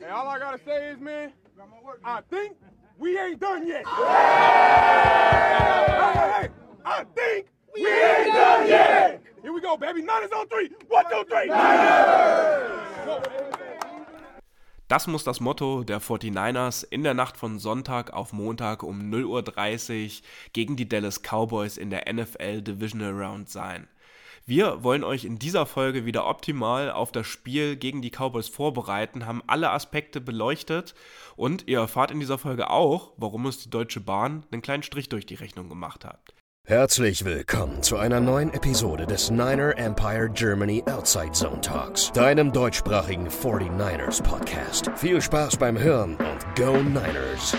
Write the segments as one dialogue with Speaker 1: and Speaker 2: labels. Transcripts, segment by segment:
Speaker 1: Hey, all I gotta say is, man, I think we ain't done yet. Hey, hey, I think we ain't done yet. Here we go, baby. Niners on three. One, two, three.
Speaker 2: Das muss das Motto der 49ers in der Nacht von Sonntag auf Montag um 0.30 Uhr gegen die Dallas Cowboys in der NFL Divisional Round sein. Wir wollen euch in dieser Folge wieder optimal auf das Spiel gegen die Cowboys vorbereiten, haben alle Aspekte beleuchtet und ihr erfahrt in dieser Folge auch, warum uns die Deutsche Bahn einen kleinen Strich durch die Rechnung gemacht hat.
Speaker 3: Herzlich willkommen zu einer neuen Episode des Niner Empire Germany Outside Zone Talks, deinem deutschsprachigen 49ers Podcast. Viel Spaß beim Hören und Go Niners!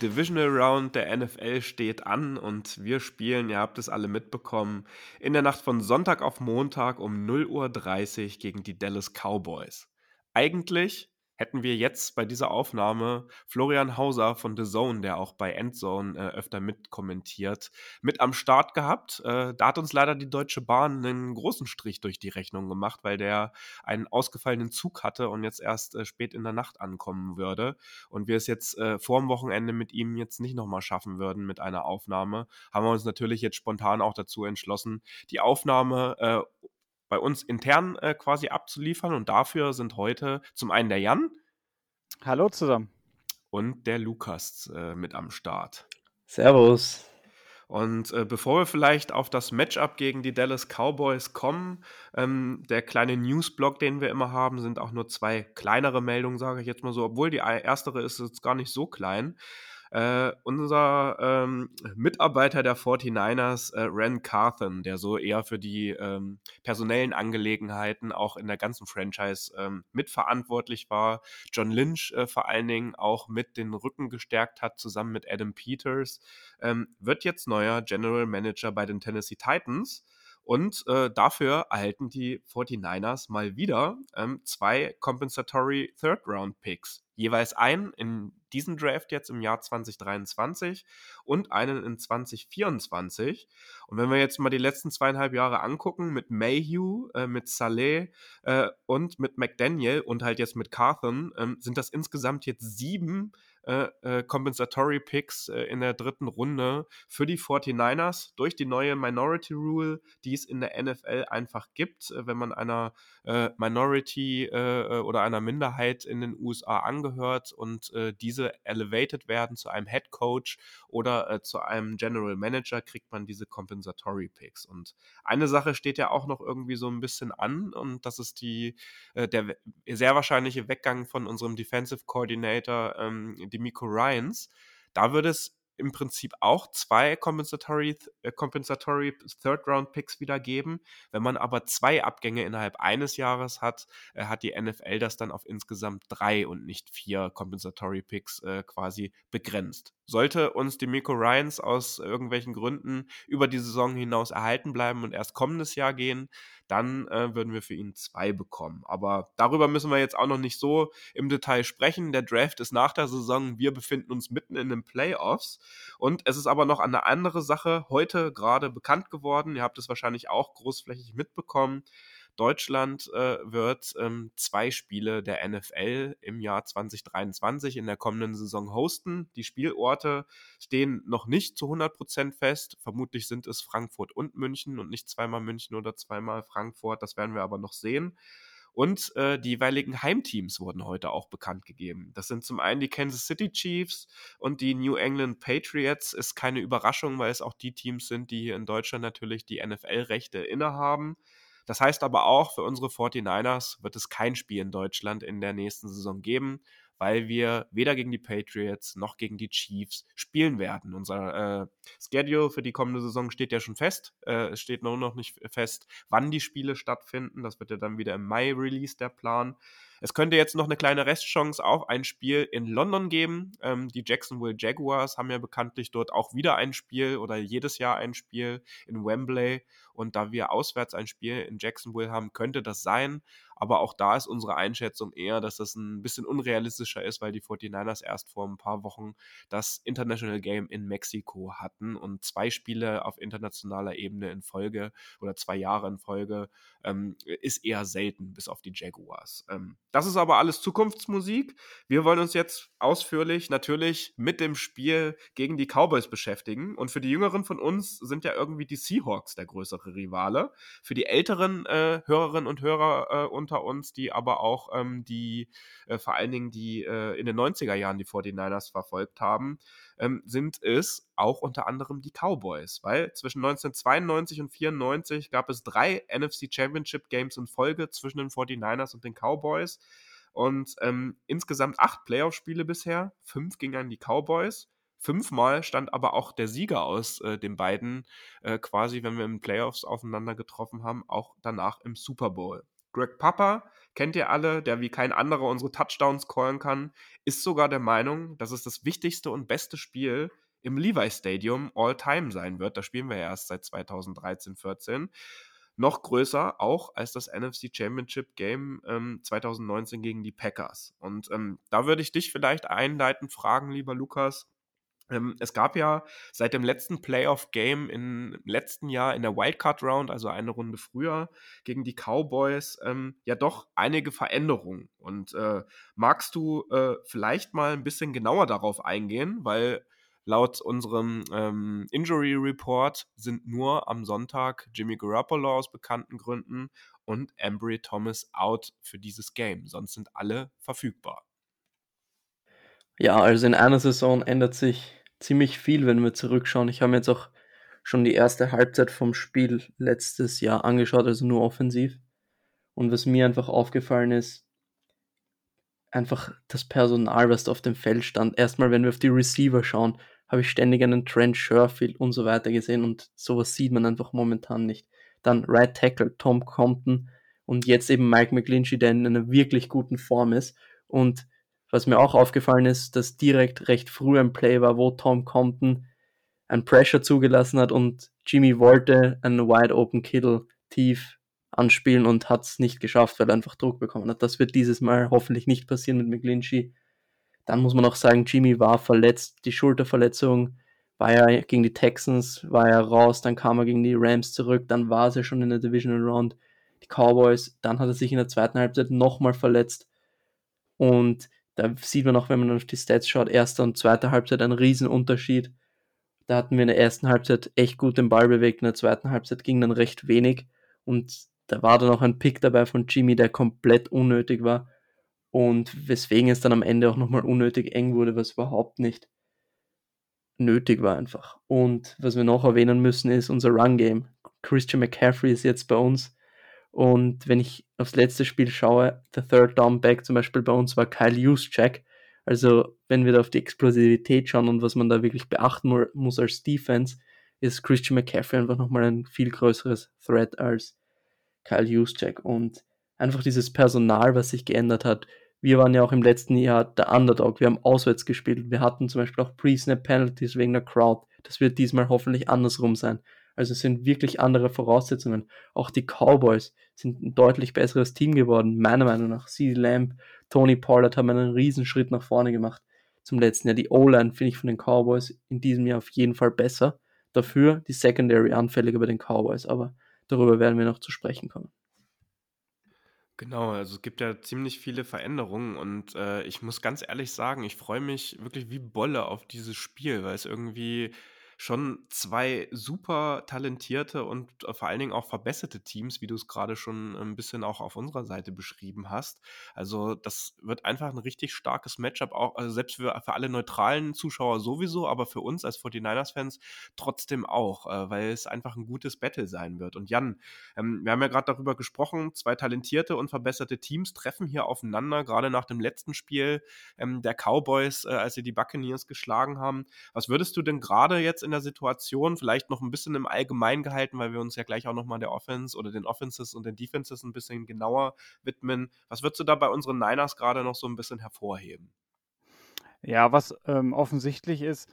Speaker 2: Divisional Round der NFL steht an und wir spielen, ihr habt es alle mitbekommen, in der Nacht von Sonntag auf Montag um 0.30 Uhr gegen die Dallas Cowboys. Eigentlich hätten wir jetzt bei dieser Aufnahme Florian Hauser von The Zone, der auch bei Endzone äh, öfter mitkommentiert, mit am Start gehabt. Äh, da hat uns leider die Deutsche Bahn einen großen Strich durch die Rechnung gemacht, weil der einen ausgefallenen Zug hatte und jetzt erst äh, spät in der Nacht ankommen würde. Und wir es jetzt äh, vor dem Wochenende mit ihm jetzt nicht nochmal schaffen würden mit einer Aufnahme, haben wir uns natürlich jetzt spontan auch dazu entschlossen, die Aufnahme äh, bei uns intern äh, quasi abzuliefern. Und dafür sind heute zum einen der Jan.
Speaker 4: Hallo zusammen.
Speaker 2: Und der Lukas äh, mit am Start.
Speaker 5: Servus.
Speaker 2: Und äh, bevor wir vielleicht auf das Matchup gegen die Dallas Cowboys kommen, ähm, der kleine Newsblock, den wir immer haben, sind auch nur zwei kleinere Meldungen, sage ich jetzt mal so, obwohl die erstere ist jetzt gar nicht so klein. Äh, unser ähm, Mitarbeiter der 49ers, äh, Ren Carthen, der so eher für die ähm, personellen Angelegenheiten auch in der ganzen Franchise ähm, mitverantwortlich war, John Lynch äh, vor allen Dingen auch mit den Rücken gestärkt hat, zusammen mit Adam Peters, ähm, wird jetzt neuer General Manager bei den Tennessee Titans. Und äh, dafür erhalten die 49ers mal wieder ähm, zwei Compensatory Third-Round-Picks. Jeweils einen in diesem Draft jetzt im Jahr 2023 und einen in 2024. Und wenn wir jetzt mal die letzten zweieinhalb Jahre angucken, mit Mayhew, äh, mit Saleh äh, und mit McDaniel und halt jetzt mit Carthen, äh, sind das insgesamt jetzt sieben äh, äh, Compensatory Picks äh, in der dritten Runde für die 49ers durch die neue Minority Rule, die es in der NFL einfach gibt, äh, wenn man einer äh, Minority oder einer Minderheit in den USA angehört und diese elevated werden zu einem Head Coach oder zu einem General Manager, kriegt man diese Compensatory Picks. Und eine Sache steht ja auch noch irgendwie so ein bisschen an und das ist die, der sehr wahrscheinliche Weggang von unserem Defensive Coordinator, ähm, die Demico Ryans. Da würde es im Prinzip auch zwei Compensatory, äh, Compensatory Third-Round-Picks wieder geben. Wenn man aber zwei Abgänge innerhalb eines Jahres hat, äh, hat die NFL das dann auf insgesamt drei und nicht vier Compensatory Picks äh, quasi begrenzt. Sollte uns die Miko Ryans aus irgendwelchen Gründen über die Saison hinaus erhalten bleiben und erst kommendes Jahr gehen, dann äh, würden wir für ihn zwei bekommen. Aber darüber müssen wir jetzt auch noch nicht so im Detail sprechen. Der Draft ist nach der Saison. Wir befinden uns mitten in den Playoffs. Und es ist aber noch eine andere Sache heute gerade bekannt geworden. Ihr habt es wahrscheinlich auch großflächig mitbekommen. Deutschland äh, wird ähm, zwei Spiele der NFL im Jahr 2023 in der kommenden Saison hosten. Die Spielorte stehen noch nicht zu 100 Prozent fest. Vermutlich sind es Frankfurt und München und nicht zweimal München oder zweimal Frankfurt. Das werden wir aber noch sehen. Und äh, die jeweiligen Heimteams wurden heute auch bekannt gegeben. Das sind zum einen die Kansas City Chiefs und die New England Patriots. Ist keine Überraschung, weil es auch die Teams sind, die hier in Deutschland natürlich die NFL-Rechte innehaben. Das heißt aber auch, für unsere 49ers wird es kein Spiel in Deutschland in der nächsten Saison geben, weil wir weder gegen die Patriots noch gegen die Chiefs spielen werden. Unser äh, Schedule für die kommende Saison steht ja schon fest. Äh, es steht nur noch nicht fest, wann die Spiele stattfinden. Das wird ja dann wieder im Mai Release der Plan. Es könnte jetzt noch eine kleine Restchance auf ein Spiel in London geben. Ähm, die Jacksonville Jaguars haben ja bekanntlich dort auch wieder ein Spiel oder jedes Jahr ein Spiel in Wembley. Und da wir auswärts ein Spiel in Jacksonville haben, könnte das sein. Aber auch da ist unsere Einschätzung eher, dass das ein bisschen unrealistischer ist, weil die 49ers erst vor ein paar Wochen das International Game in Mexiko hatten und zwei Spiele auf internationaler Ebene in Folge oder zwei Jahre in Folge ähm, ist eher selten, bis auf die Jaguars. Ähm, das ist aber alles Zukunftsmusik. Wir wollen uns jetzt ausführlich natürlich mit dem Spiel gegen die Cowboys beschäftigen. Und für die Jüngeren von uns sind ja irgendwie die Seahawks der größere Rivale. Für die älteren äh, Hörerinnen und Hörer äh, unter uns, die aber auch ähm, die, äh, vor allen Dingen die äh, in den 90er Jahren die 49ers verfolgt haben, ähm, sind es auch unter anderem die Cowboys, weil zwischen 1992 und 94 gab es drei NFC Championship Games in Folge zwischen den 49ers und den Cowboys und ähm, insgesamt acht Playoff-Spiele bisher, fünf gingen an die Cowboys. Fünfmal stand aber auch der Sieger aus äh, den beiden äh, quasi, wenn wir im Playoffs aufeinander getroffen haben, auch danach im Super Bowl. Greg Papa, kennt ihr alle, der wie kein anderer unsere Touchdowns callen kann, ist sogar der Meinung, dass es das wichtigste und beste Spiel im Levi Stadium all time sein wird. Da spielen wir ja erst seit 2013, 14. Noch größer auch als das NFC Championship Game ähm, 2019 gegen die Packers. Und ähm, da würde ich dich vielleicht einleitend fragen, lieber Lukas, es gab ja seit dem letzten Playoff-Game im letzten Jahr in der Wildcard-Round, also eine Runde früher, gegen die Cowboys, ähm, ja doch einige Veränderungen. Und äh, magst du äh, vielleicht mal ein bisschen genauer darauf eingehen, weil laut unserem ähm, Injury Report sind nur am Sonntag Jimmy Garoppolo aus bekannten Gründen und Embry Thomas out für dieses Game. Sonst sind alle verfügbar.
Speaker 5: Ja, also in einer Saison ändert sich ziemlich viel, wenn wir zurückschauen. Ich habe mir jetzt auch schon die erste Halbzeit vom Spiel letztes Jahr angeschaut, also nur offensiv. Und was mir einfach aufgefallen ist, einfach das Personal, was da auf dem Feld stand. Erstmal, wenn wir auf die Receiver schauen, habe ich ständig einen Trent Sherfield und so weiter gesehen und sowas sieht man einfach momentan nicht. Dann Right Tackle Tom Compton und jetzt eben Mike McGlinchey, der in einer wirklich guten Form ist. Und was mir auch aufgefallen ist, dass direkt recht früh ein Play war, wo Tom Compton ein Pressure zugelassen hat und Jimmy wollte einen Wide Open Kittle tief anspielen und hat es nicht geschafft, weil er einfach Druck bekommen hat. Das wird dieses Mal hoffentlich nicht passieren mit McGlinchey. Dann muss man auch sagen, Jimmy war verletzt, die Schulterverletzung war ja gegen die Texans, war ja raus, dann kam er gegen die Rams zurück, dann war er schon in der Divisional Round, die Cowboys, dann hat er sich in der zweiten Halbzeit nochmal verletzt und da sieht man auch, wenn man auf die Stats schaut, erste und zweite Halbzeit einen riesen Unterschied. Da hatten wir in der ersten Halbzeit echt gut den Ball bewegt, in der zweiten Halbzeit ging dann recht wenig. Und da war dann auch ein Pick dabei von Jimmy, der komplett unnötig war. Und weswegen es dann am Ende auch nochmal unnötig eng wurde, was überhaupt nicht nötig war einfach. Und was wir noch erwähnen müssen, ist unser Run-Game. Christian McCaffrey ist jetzt bei uns und wenn ich aufs letzte Spiel schaue, der Third Down Back zum Beispiel bei uns war Kyle Juszczyk. Also wenn wir da auf die Explosivität schauen und was man da wirklich beachten muss als Defense, ist Christian McCaffrey einfach nochmal ein viel größeres Threat als Kyle Juszczyk. Und einfach dieses Personal, was sich geändert hat. Wir waren ja auch im letzten Jahr der Underdog. Wir haben auswärts gespielt. Wir hatten zum Beispiel auch Pre-Snap Penalties wegen der Crowd. Das wird diesmal hoffentlich andersrum sein. Also es sind wirklich andere Voraussetzungen. Auch die Cowboys sind ein deutlich besseres Team geworden, meiner Meinung nach. CD Lamb, Tony Pollard haben einen Riesenschritt nach vorne gemacht zum letzten Jahr. Die O-Line finde ich von den Cowboys in diesem Jahr auf jeden Fall besser. Dafür die Secondary anfälliger bei den Cowboys, aber darüber werden wir noch zu sprechen kommen.
Speaker 2: Genau, also es gibt ja ziemlich viele Veränderungen und äh, ich muss ganz ehrlich sagen, ich freue mich wirklich wie Bolle auf dieses Spiel, weil es irgendwie schon zwei super talentierte und äh, vor allen Dingen auch verbesserte Teams, wie du es gerade schon ein bisschen auch auf unserer Seite beschrieben hast. Also das wird einfach ein richtig starkes Matchup, auch also selbst für, für alle neutralen Zuschauer sowieso, aber für uns als 49ers-Fans trotzdem auch, äh, weil es einfach ein gutes Battle sein wird. Und Jan, ähm, wir haben ja gerade darüber gesprochen, zwei talentierte und verbesserte Teams treffen hier aufeinander, gerade nach dem letzten Spiel ähm, der Cowboys, äh, als sie die Buccaneers geschlagen haben. Was würdest du denn gerade jetzt in der Situation, vielleicht noch ein bisschen im Allgemeinen gehalten, weil wir uns ja gleich auch nochmal der Offense oder den Offenses und den Defenses ein bisschen genauer widmen. Was würdest du da bei unseren Niners gerade noch so ein bisschen hervorheben?
Speaker 4: Ja, was ähm, offensichtlich ist,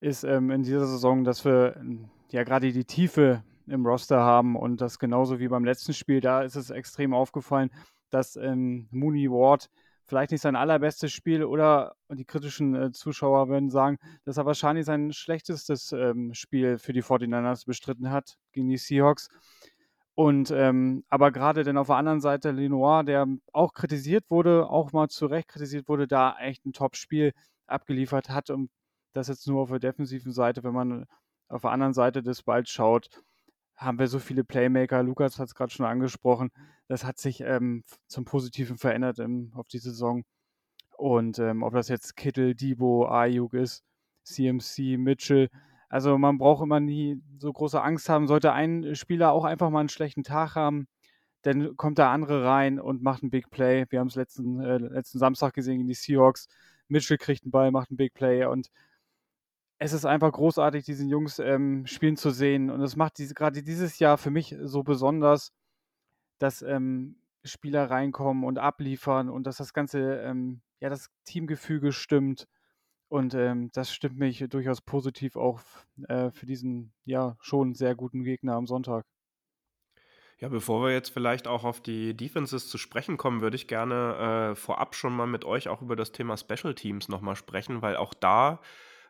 Speaker 4: ist ähm, in dieser Saison, dass wir ähm, ja gerade die Tiefe im Roster haben und das genauso wie beim letzten Spiel, da ist es extrem aufgefallen, dass ähm, Mooney Ward vielleicht nicht sein allerbestes Spiel oder die kritischen äh, Zuschauer würden sagen, dass er wahrscheinlich sein schlechtestes ähm, Spiel für die 49ers bestritten hat gegen die Seahawks. Und ähm, aber gerade dann auf der anderen Seite Lenoir, der auch kritisiert wurde, auch mal zu Recht kritisiert wurde, da echt ein Top-Spiel abgeliefert hat. Und das jetzt nur auf der defensiven Seite, wenn man auf der anderen Seite des Balls schaut, haben wir so viele Playmaker. Lukas hat es gerade schon angesprochen. Das hat sich ähm, zum Positiven verändert im, auf die Saison. Und ähm, ob das jetzt Kittel, Debo, Ayuk ist, CMC, Mitchell, also man braucht immer nie so große Angst haben. Sollte ein Spieler auch einfach mal einen schlechten Tag haben, dann kommt der andere rein und macht einen Big Play. Wir haben es letzten, äh, letzten Samstag gesehen in die Seahawks. Mitchell kriegt einen Ball, macht einen Big Play und es ist einfach großartig, diesen Jungs ähm, spielen zu sehen. Und es macht diese, gerade dieses Jahr für mich so besonders, dass ähm, Spieler reinkommen und abliefern und dass das ganze, ähm, ja, das Teamgefüge stimmt. Und ähm, das stimmt mich durchaus positiv auch äh, für diesen ja schon sehr guten Gegner am Sonntag.
Speaker 2: Ja, bevor wir jetzt vielleicht auch auf die Defenses zu sprechen kommen, würde ich gerne äh, vorab schon mal mit euch auch über das Thema Special Teams nochmal sprechen, weil auch da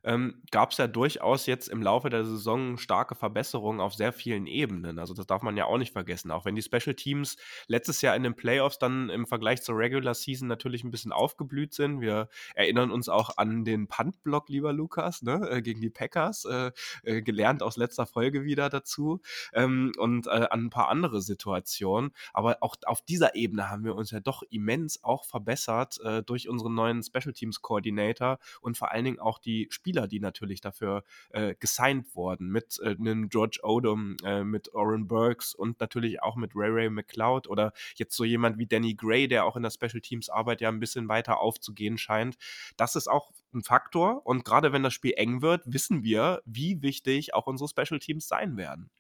Speaker 2: ähm, gab es ja durchaus jetzt im Laufe der Saison starke Verbesserungen auf sehr vielen Ebenen. Also das darf man ja auch nicht vergessen. Auch wenn die Special Teams letztes Jahr in den Playoffs dann im Vergleich zur Regular Season natürlich ein bisschen aufgeblüht sind. Wir erinnern uns auch an den Punt-Block, lieber Lukas, ne, äh, gegen die Packers, äh, äh, gelernt aus letzter Folge wieder dazu ähm, und äh, an ein paar andere Situationen. Aber auch auf dieser Ebene haben wir uns ja doch immens auch verbessert durch unseren neuen Special Teams Coordinator und vor allen Dingen auch die Spieler Spieler, die natürlich dafür äh, gesigned wurden, mit äh, einem George Odom, äh, mit Oren Burks und natürlich auch mit Ray Ray McLeod oder jetzt so jemand wie Danny Gray, der auch in der Special Teams Arbeit ja ein bisschen weiter aufzugehen scheint. Das ist auch ein Faktor und gerade wenn das Spiel eng wird, wissen wir, wie wichtig auch unsere Special Teams sein werden.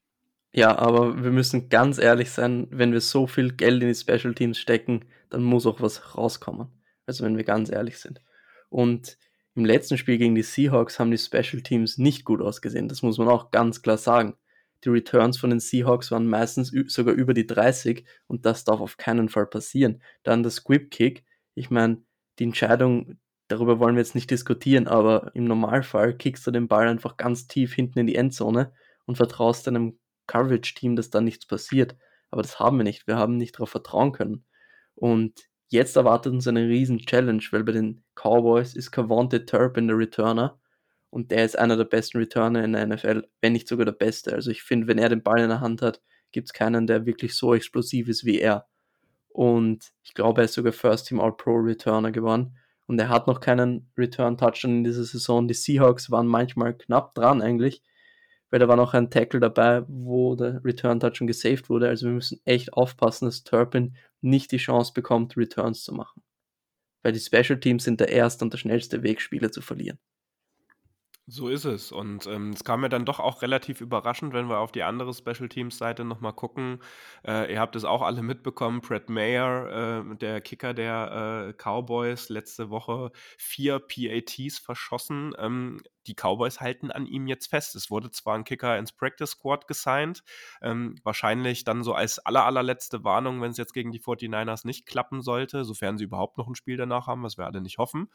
Speaker 5: Ja, aber wir müssen ganz ehrlich sein, wenn wir so viel Geld in die Special Teams stecken, dann muss auch was rauskommen. Also wenn wir ganz ehrlich sind. Und im letzten Spiel gegen die Seahawks haben die Special Teams nicht gut ausgesehen. Das muss man auch ganz klar sagen. Die Returns von den Seahawks waren meistens sogar über die 30 und das darf auf keinen Fall passieren. Dann der Squib Kick. Ich meine, die Entscheidung, darüber wollen wir jetzt nicht diskutieren, aber im Normalfall kickst du den Ball einfach ganz tief hinten in die Endzone und vertraust deinem Coverage-Team, dass da nichts passiert. Aber das haben wir nicht. Wir haben nicht darauf vertrauen können. Und Jetzt erwartet uns eine riesen Challenge, weil bei den Cowboys ist Cavante Turpin der Returner und der ist einer der besten Returner in der NFL, wenn nicht sogar der beste. Also ich finde, wenn er den Ball in der Hand hat, gibt es keinen, der wirklich so explosiv ist wie er. Und ich glaube, er ist sogar First Team All-Pro Returner geworden. Und er hat noch keinen Return-Touchdown in dieser Saison. Die Seahawks waren manchmal knapp dran eigentlich, weil da war noch ein Tackle dabei, wo der Return Touch schon gesaved wurde. Also wir müssen echt aufpassen, dass Turpin nicht die Chance bekommt, Returns zu machen. Weil die Special Teams sind der erste und der schnellste Weg, Spiele zu verlieren.
Speaker 2: So ist es. Und ähm, es kam mir dann doch auch relativ überraschend, wenn wir auf die andere Special Teams Seite nochmal gucken. Äh, ihr habt es auch alle mitbekommen. Brett Mayer, äh, der Kicker der äh, Cowboys, letzte Woche vier PATs verschossen. Ähm, die Cowboys halten an ihm jetzt fest. Es wurde zwar ein Kicker ins Practice Squad gesigned, ähm, wahrscheinlich dann so als aller, allerletzte Warnung, wenn es jetzt gegen die 49ers nicht klappen sollte, sofern sie überhaupt noch ein Spiel danach haben, was wir alle nicht hoffen,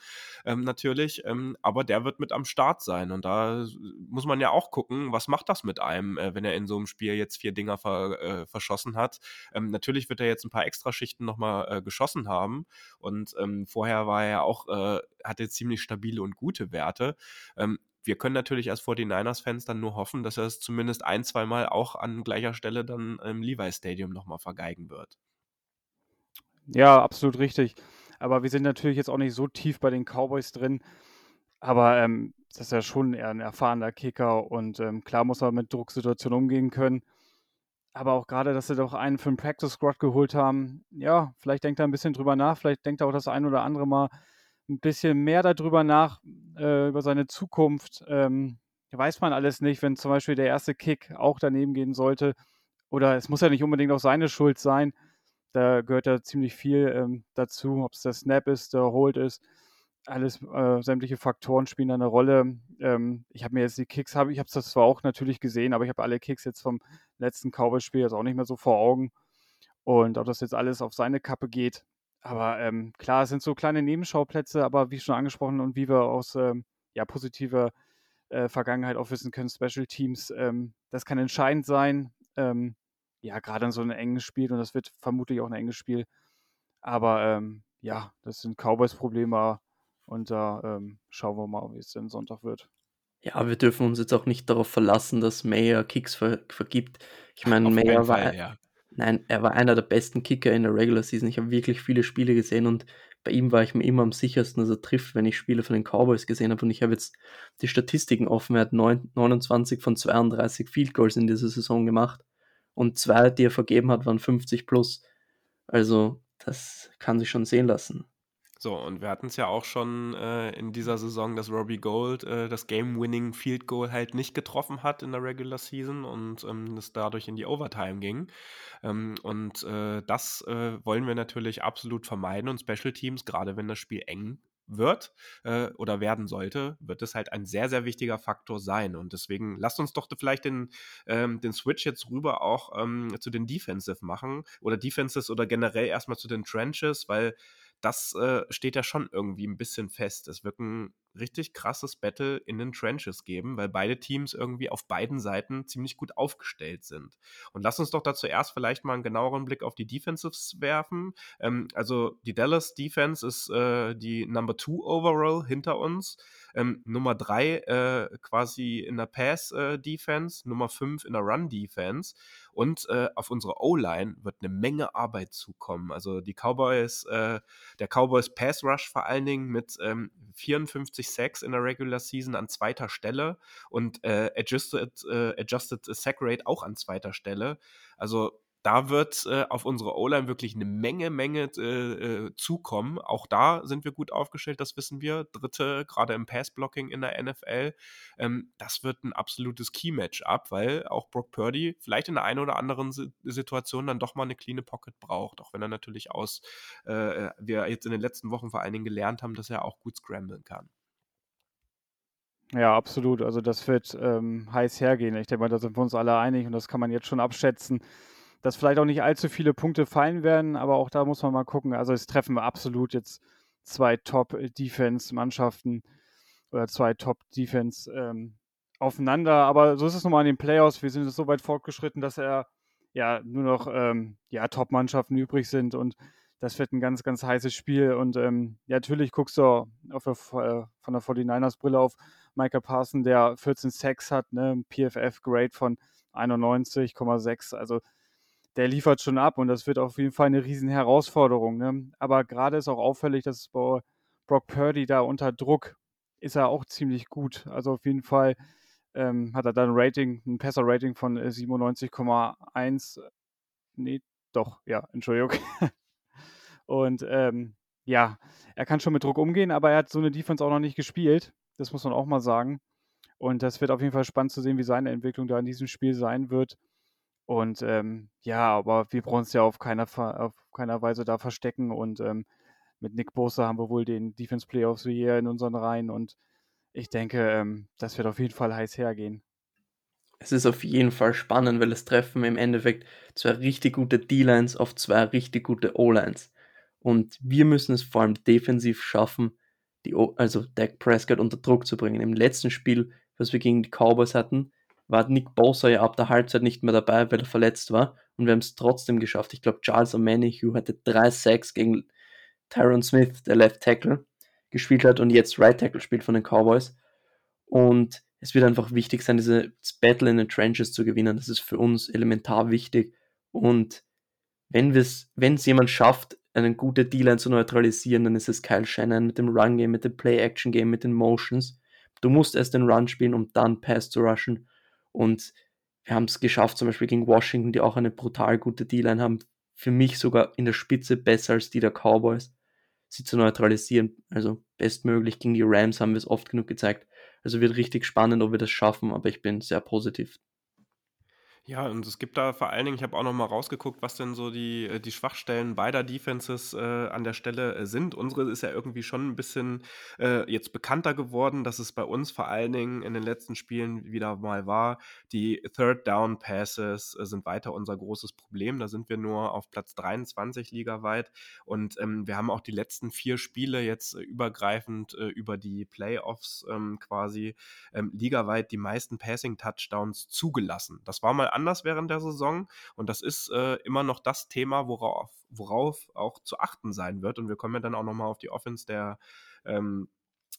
Speaker 2: ähm, natürlich. Ähm, aber der wird mit am Start sein und da muss man ja auch gucken, was macht das mit einem, äh, wenn er in so einem Spiel jetzt vier Dinger ver, äh, verschossen hat. Ähm, natürlich wird er jetzt ein paar Extraschichten nochmal äh, geschossen haben und ähm, vorher war er auch, äh, hatte ziemlich stabile und gute Werte. Ähm, wir können natürlich als 49ers-Fans dann nur hoffen, dass er es zumindest ein, zwei Mal auch an gleicher Stelle dann im Levi Stadium nochmal vergeigen wird.
Speaker 4: Ja, absolut richtig. Aber wir sind natürlich jetzt auch nicht so tief bei den Cowboys drin. Aber ähm, das ist ja schon eher ein erfahrener Kicker und ähm, klar muss er mit Drucksituationen umgehen können. Aber auch gerade, dass sie doch einen für den Practice Squad geholt haben, ja, vielleicht denkt er ein bisschen drüber nach, vielleicht denkt er auch das ein oder andere Mal ein bisschen mehr darüber nach, äh, über seine Zukunft, ähm, weiß man alles nicht, wenn zum Beispiel der erste Kick auch daneben gehen sollte. Oder es muss ja nicht unbedingt auch seine Schuld sein. Da gehört ja ziemlich viel ähm, dazu, ob es der Snap ist, der Hold ist. Alles, äh, sämtliche Faktoren spielen da eine Rolle. Ähm, ich habe mir jetzt die Kicks, hab, ich habe es zwar auch natürlich gesehen, aber ich habe alle Kicks jetzt vom letzten Cowboys-Spiel jetzt auch nicht mehr so vor Augen. Und ob das jetzt alles auf seine Kappe geht. Aber ähm, klar, es sind so kleine Nebenschauplätze, aber wie schon angesprochen und wie wir aus ähm, ja, positiver äh, Vergangenheit auch wissen können, Special Teams, ähm, das kann entscheidend sein. Ähm, ja, gerade in so einem engen Spiel und das wird vermutlich auch ein enges Spiel. Aber ähm, ja, das sind Cowboys-Probleme und da ähm, schauen wir mal, wie es denn Sonntag wird.
Speaker 5: Ja, wir dürfen uns jetzt auch nicht darauf verlassen, dass Mayer Kicks ver vergibt. Ich meine, Mayer war, ja. Nein, er war einer der besten Kicker in der Regular Season. Ich habe wirklich viele Spiele gesehen und bei ihm war ich mir immer am sichersten, dass er trifft, wenn ich Spiele von den Cowboys gesehen habe. Und ich habe jetzt die Statistiken offen. Er hat 9, 29 von 32 Field Goals in dieser Saison gemacht. Und zwei, die er vergeben hat, waren 50 plus. Also, das kann sich schon sehen lassen.
Speaker 2: So, und wir hatten es ja auch schon äh, in dieser Saison, dass Robbie Gold äh, das Game-Winning Field Goal halt nicht getroffen hat in der Regular Season und ähm, es dadurch in die Overtime ging. Ähm, und äh, das äh, wollen wir natürlich absolut vermeiden und Special Teams, gerade wenn das Spiel eng wird äh, oder werden sollte, wird es halt ein sehr, sehr wichtiger Faktor sein. Und deswegen lasst uns doch vielleicht den, ähm, den Switch jetzt rüber auch ähm, zu den Defensive machen oder Defenses oder generell erstmal zu den Trenches, weil das äh, steht ja schon irgendwie ein bisschen fest. Es wird ein richtig krasses Battle in den Trenches geben, weil beide Teams irgendwie auf beiden Seiten ziemlich gut aufgestellt sind. Und lass uns doch dazu erst vielleicht mal einen genaueren Blick auf die Defensives werfen. Ähm, also die Dallas Defense ist äh, die Number Two overall hinter uns. Ähm, Nummer drei äh, quasi in der Pass-Defense, äh, Nummer fünf in der Run-Defense. Und äh, auf unsere O-Line wird eine Menge Arbeit zukommen. Also die Cowboys, äh, der Cowboys Pass Rush vor allen Dingen mit ähm, 54 Sacks in der Regular Season an zweiter Stelle und äh, Adjusted, äh, Adjusted Sack Rate auch an zweiter Stelle. Also da wird äh, auf unsere O-Line wirklich eine Menge, Menge äh, äh, zukommen. Auch da sind wir gut aufgestellt, das wissen wir. Dritte, gerade im Pass-Blocking in der NFL. Ähm, das wird ein absolutes Key-Match-up, weil auch Brock Purdy vielleicht in der einen oder anderen S Situation dann doch mal eine clean Pocket braucht. Auch wenn er natürlich aus, äh, wir jetzt in den letzten Wochen vor allen Dingen gelernt haben, dass er auch gut scramblen kann.
Speaker 4: Ja, absolut. Also das wird ähm, heiß hergehen. Ich denke mal, da sind wir uns alle einig und das kann man jetzt schon abschätzen dass vielleicht auch nicht allzu viele Punkte fallen werden, aber auch da muss man mal gucken. Also es treffen wir absolut jetzt zwei Top-Defense-Mannschaften oder zwei Top-Defense ähm, aufeinander. Aber so ist es nochmal in den Playoffs. Wir sind jetzt so weit fortgeschritten, dass er ja nur noch ähm, ja, Top-Mannschaften übrig sind und das wird ein ganz, ganz heißes Spiel. Und ähm, ja, natürlich guckst du auf der, äh, von der 49ers-Brille auf Michael Parson, der 14 Sacks hat, ne, PFF-Grade von 91,6. Also der liefert schon ab und das wird auf jeden Fall eine riesen Herausforderung. Ne? Aber gerade ist auch auffällig, dass bei Brock Purdy da unter Druck ist er auch ziemlich gut. Also auf jeden Fall ähm, hat er da ein Rating, ein Passer-Rating von 97,1. Äh, nee, doch, ja, Entschuldigung. und ähm, ja, er kann schon mit Druck umgehen, aber er hat so eine Defense auch noch nicht gespielt. Das muss man auch mal sagen. Und das wird auf jeden Fall spannend zu sehen, wie seine Entwicklung da in diesem Spiel sein wird. Und ähm, ja, aber wir brauchen es ja auf keiner, auf keiner Weise da verstecken. Und ähm, mit Nick Bosa haben wir wohl den Defense Player of the Year in unseren Reihen. Und ich denke, ähm, das wird auf jeden Fall heiß hergehen.
Speaker 5: Es ist auf jeden Fall spannend, weil es treffen im Endeffekt zwei richtig gute D-Lines auf zwei richtig gute O-Lines. Und wir müssen es vor allem defensiv schaffen, die also Dak Prescott unter Druck zu bringen. Im letzten Spiel, was wir gegen die Cowboys hatten, war Nick Bosa ja ab der Halbzeit nicht mehr dabei, weil er verletzt war. Und wir haben es trotzdem geschafft. Ich glaube, Charles O'Manihu hatte drei Sacks gegen Tyron Smith, der Left Tackle, gespielt hat und jetzt Right Tackle spielt von den Cowboys. Und es wird einfach wichtig sein, diese Battle in den Trenches zu gewinnen. Das ist für uns elementar wichtig. Und wenn es jemand schafft, eine gute D-Line zu neutralisieren, dann ist es Kyle Shannon mit dem Run-Game, mit dem Play-Action-Game, mit den Motions. Du musst erst den Run spielen, um dann Pass zu rushen. Und wir haben es geschafft, zum Beispiel gegen Washington, die auch eine brutal gute D-Line haben, für mich sogar in der Spitze besser als die der Cowboys, sie zu neutralisieren. Also bestmöglich gegen die Rams haben wir es oft genug gezeigt. Also wird richtig spannend, ob wir das schaffen, aber ich bin sehr positiv.
Speaker 2: Ja, und es gibt da vor allen Dingen, ich habe auch noch mal rausgeguckt, was denn so die, äh, die Schwachstellen beider Defenses äh, an der Stelle äh, sind. Unsere ist ja irgendwie schon ein bisschen äh, jetzt bekannter geworden, dass es bei uns vor allen Dingen in den letzten Spielen wieder mal war. Die Third Down Passes äh, sind weiter unser großes Problem. Da sind wir nur auf Platz 23 ligaweit. Und ähm, wir haben auch die letzten vier Spiele jetzt übergreifend über die Playoffs ähm, quasi ähm, ligaweit die meisten Passing Touchdowns zugelassen. Das war mal anders während der Saison. Und das ist äh, immer noch das Thema, worauf, worauf auch zu achten sein wird. Und wir kommen ja dann auch nochmal auf die Offense der, ähm,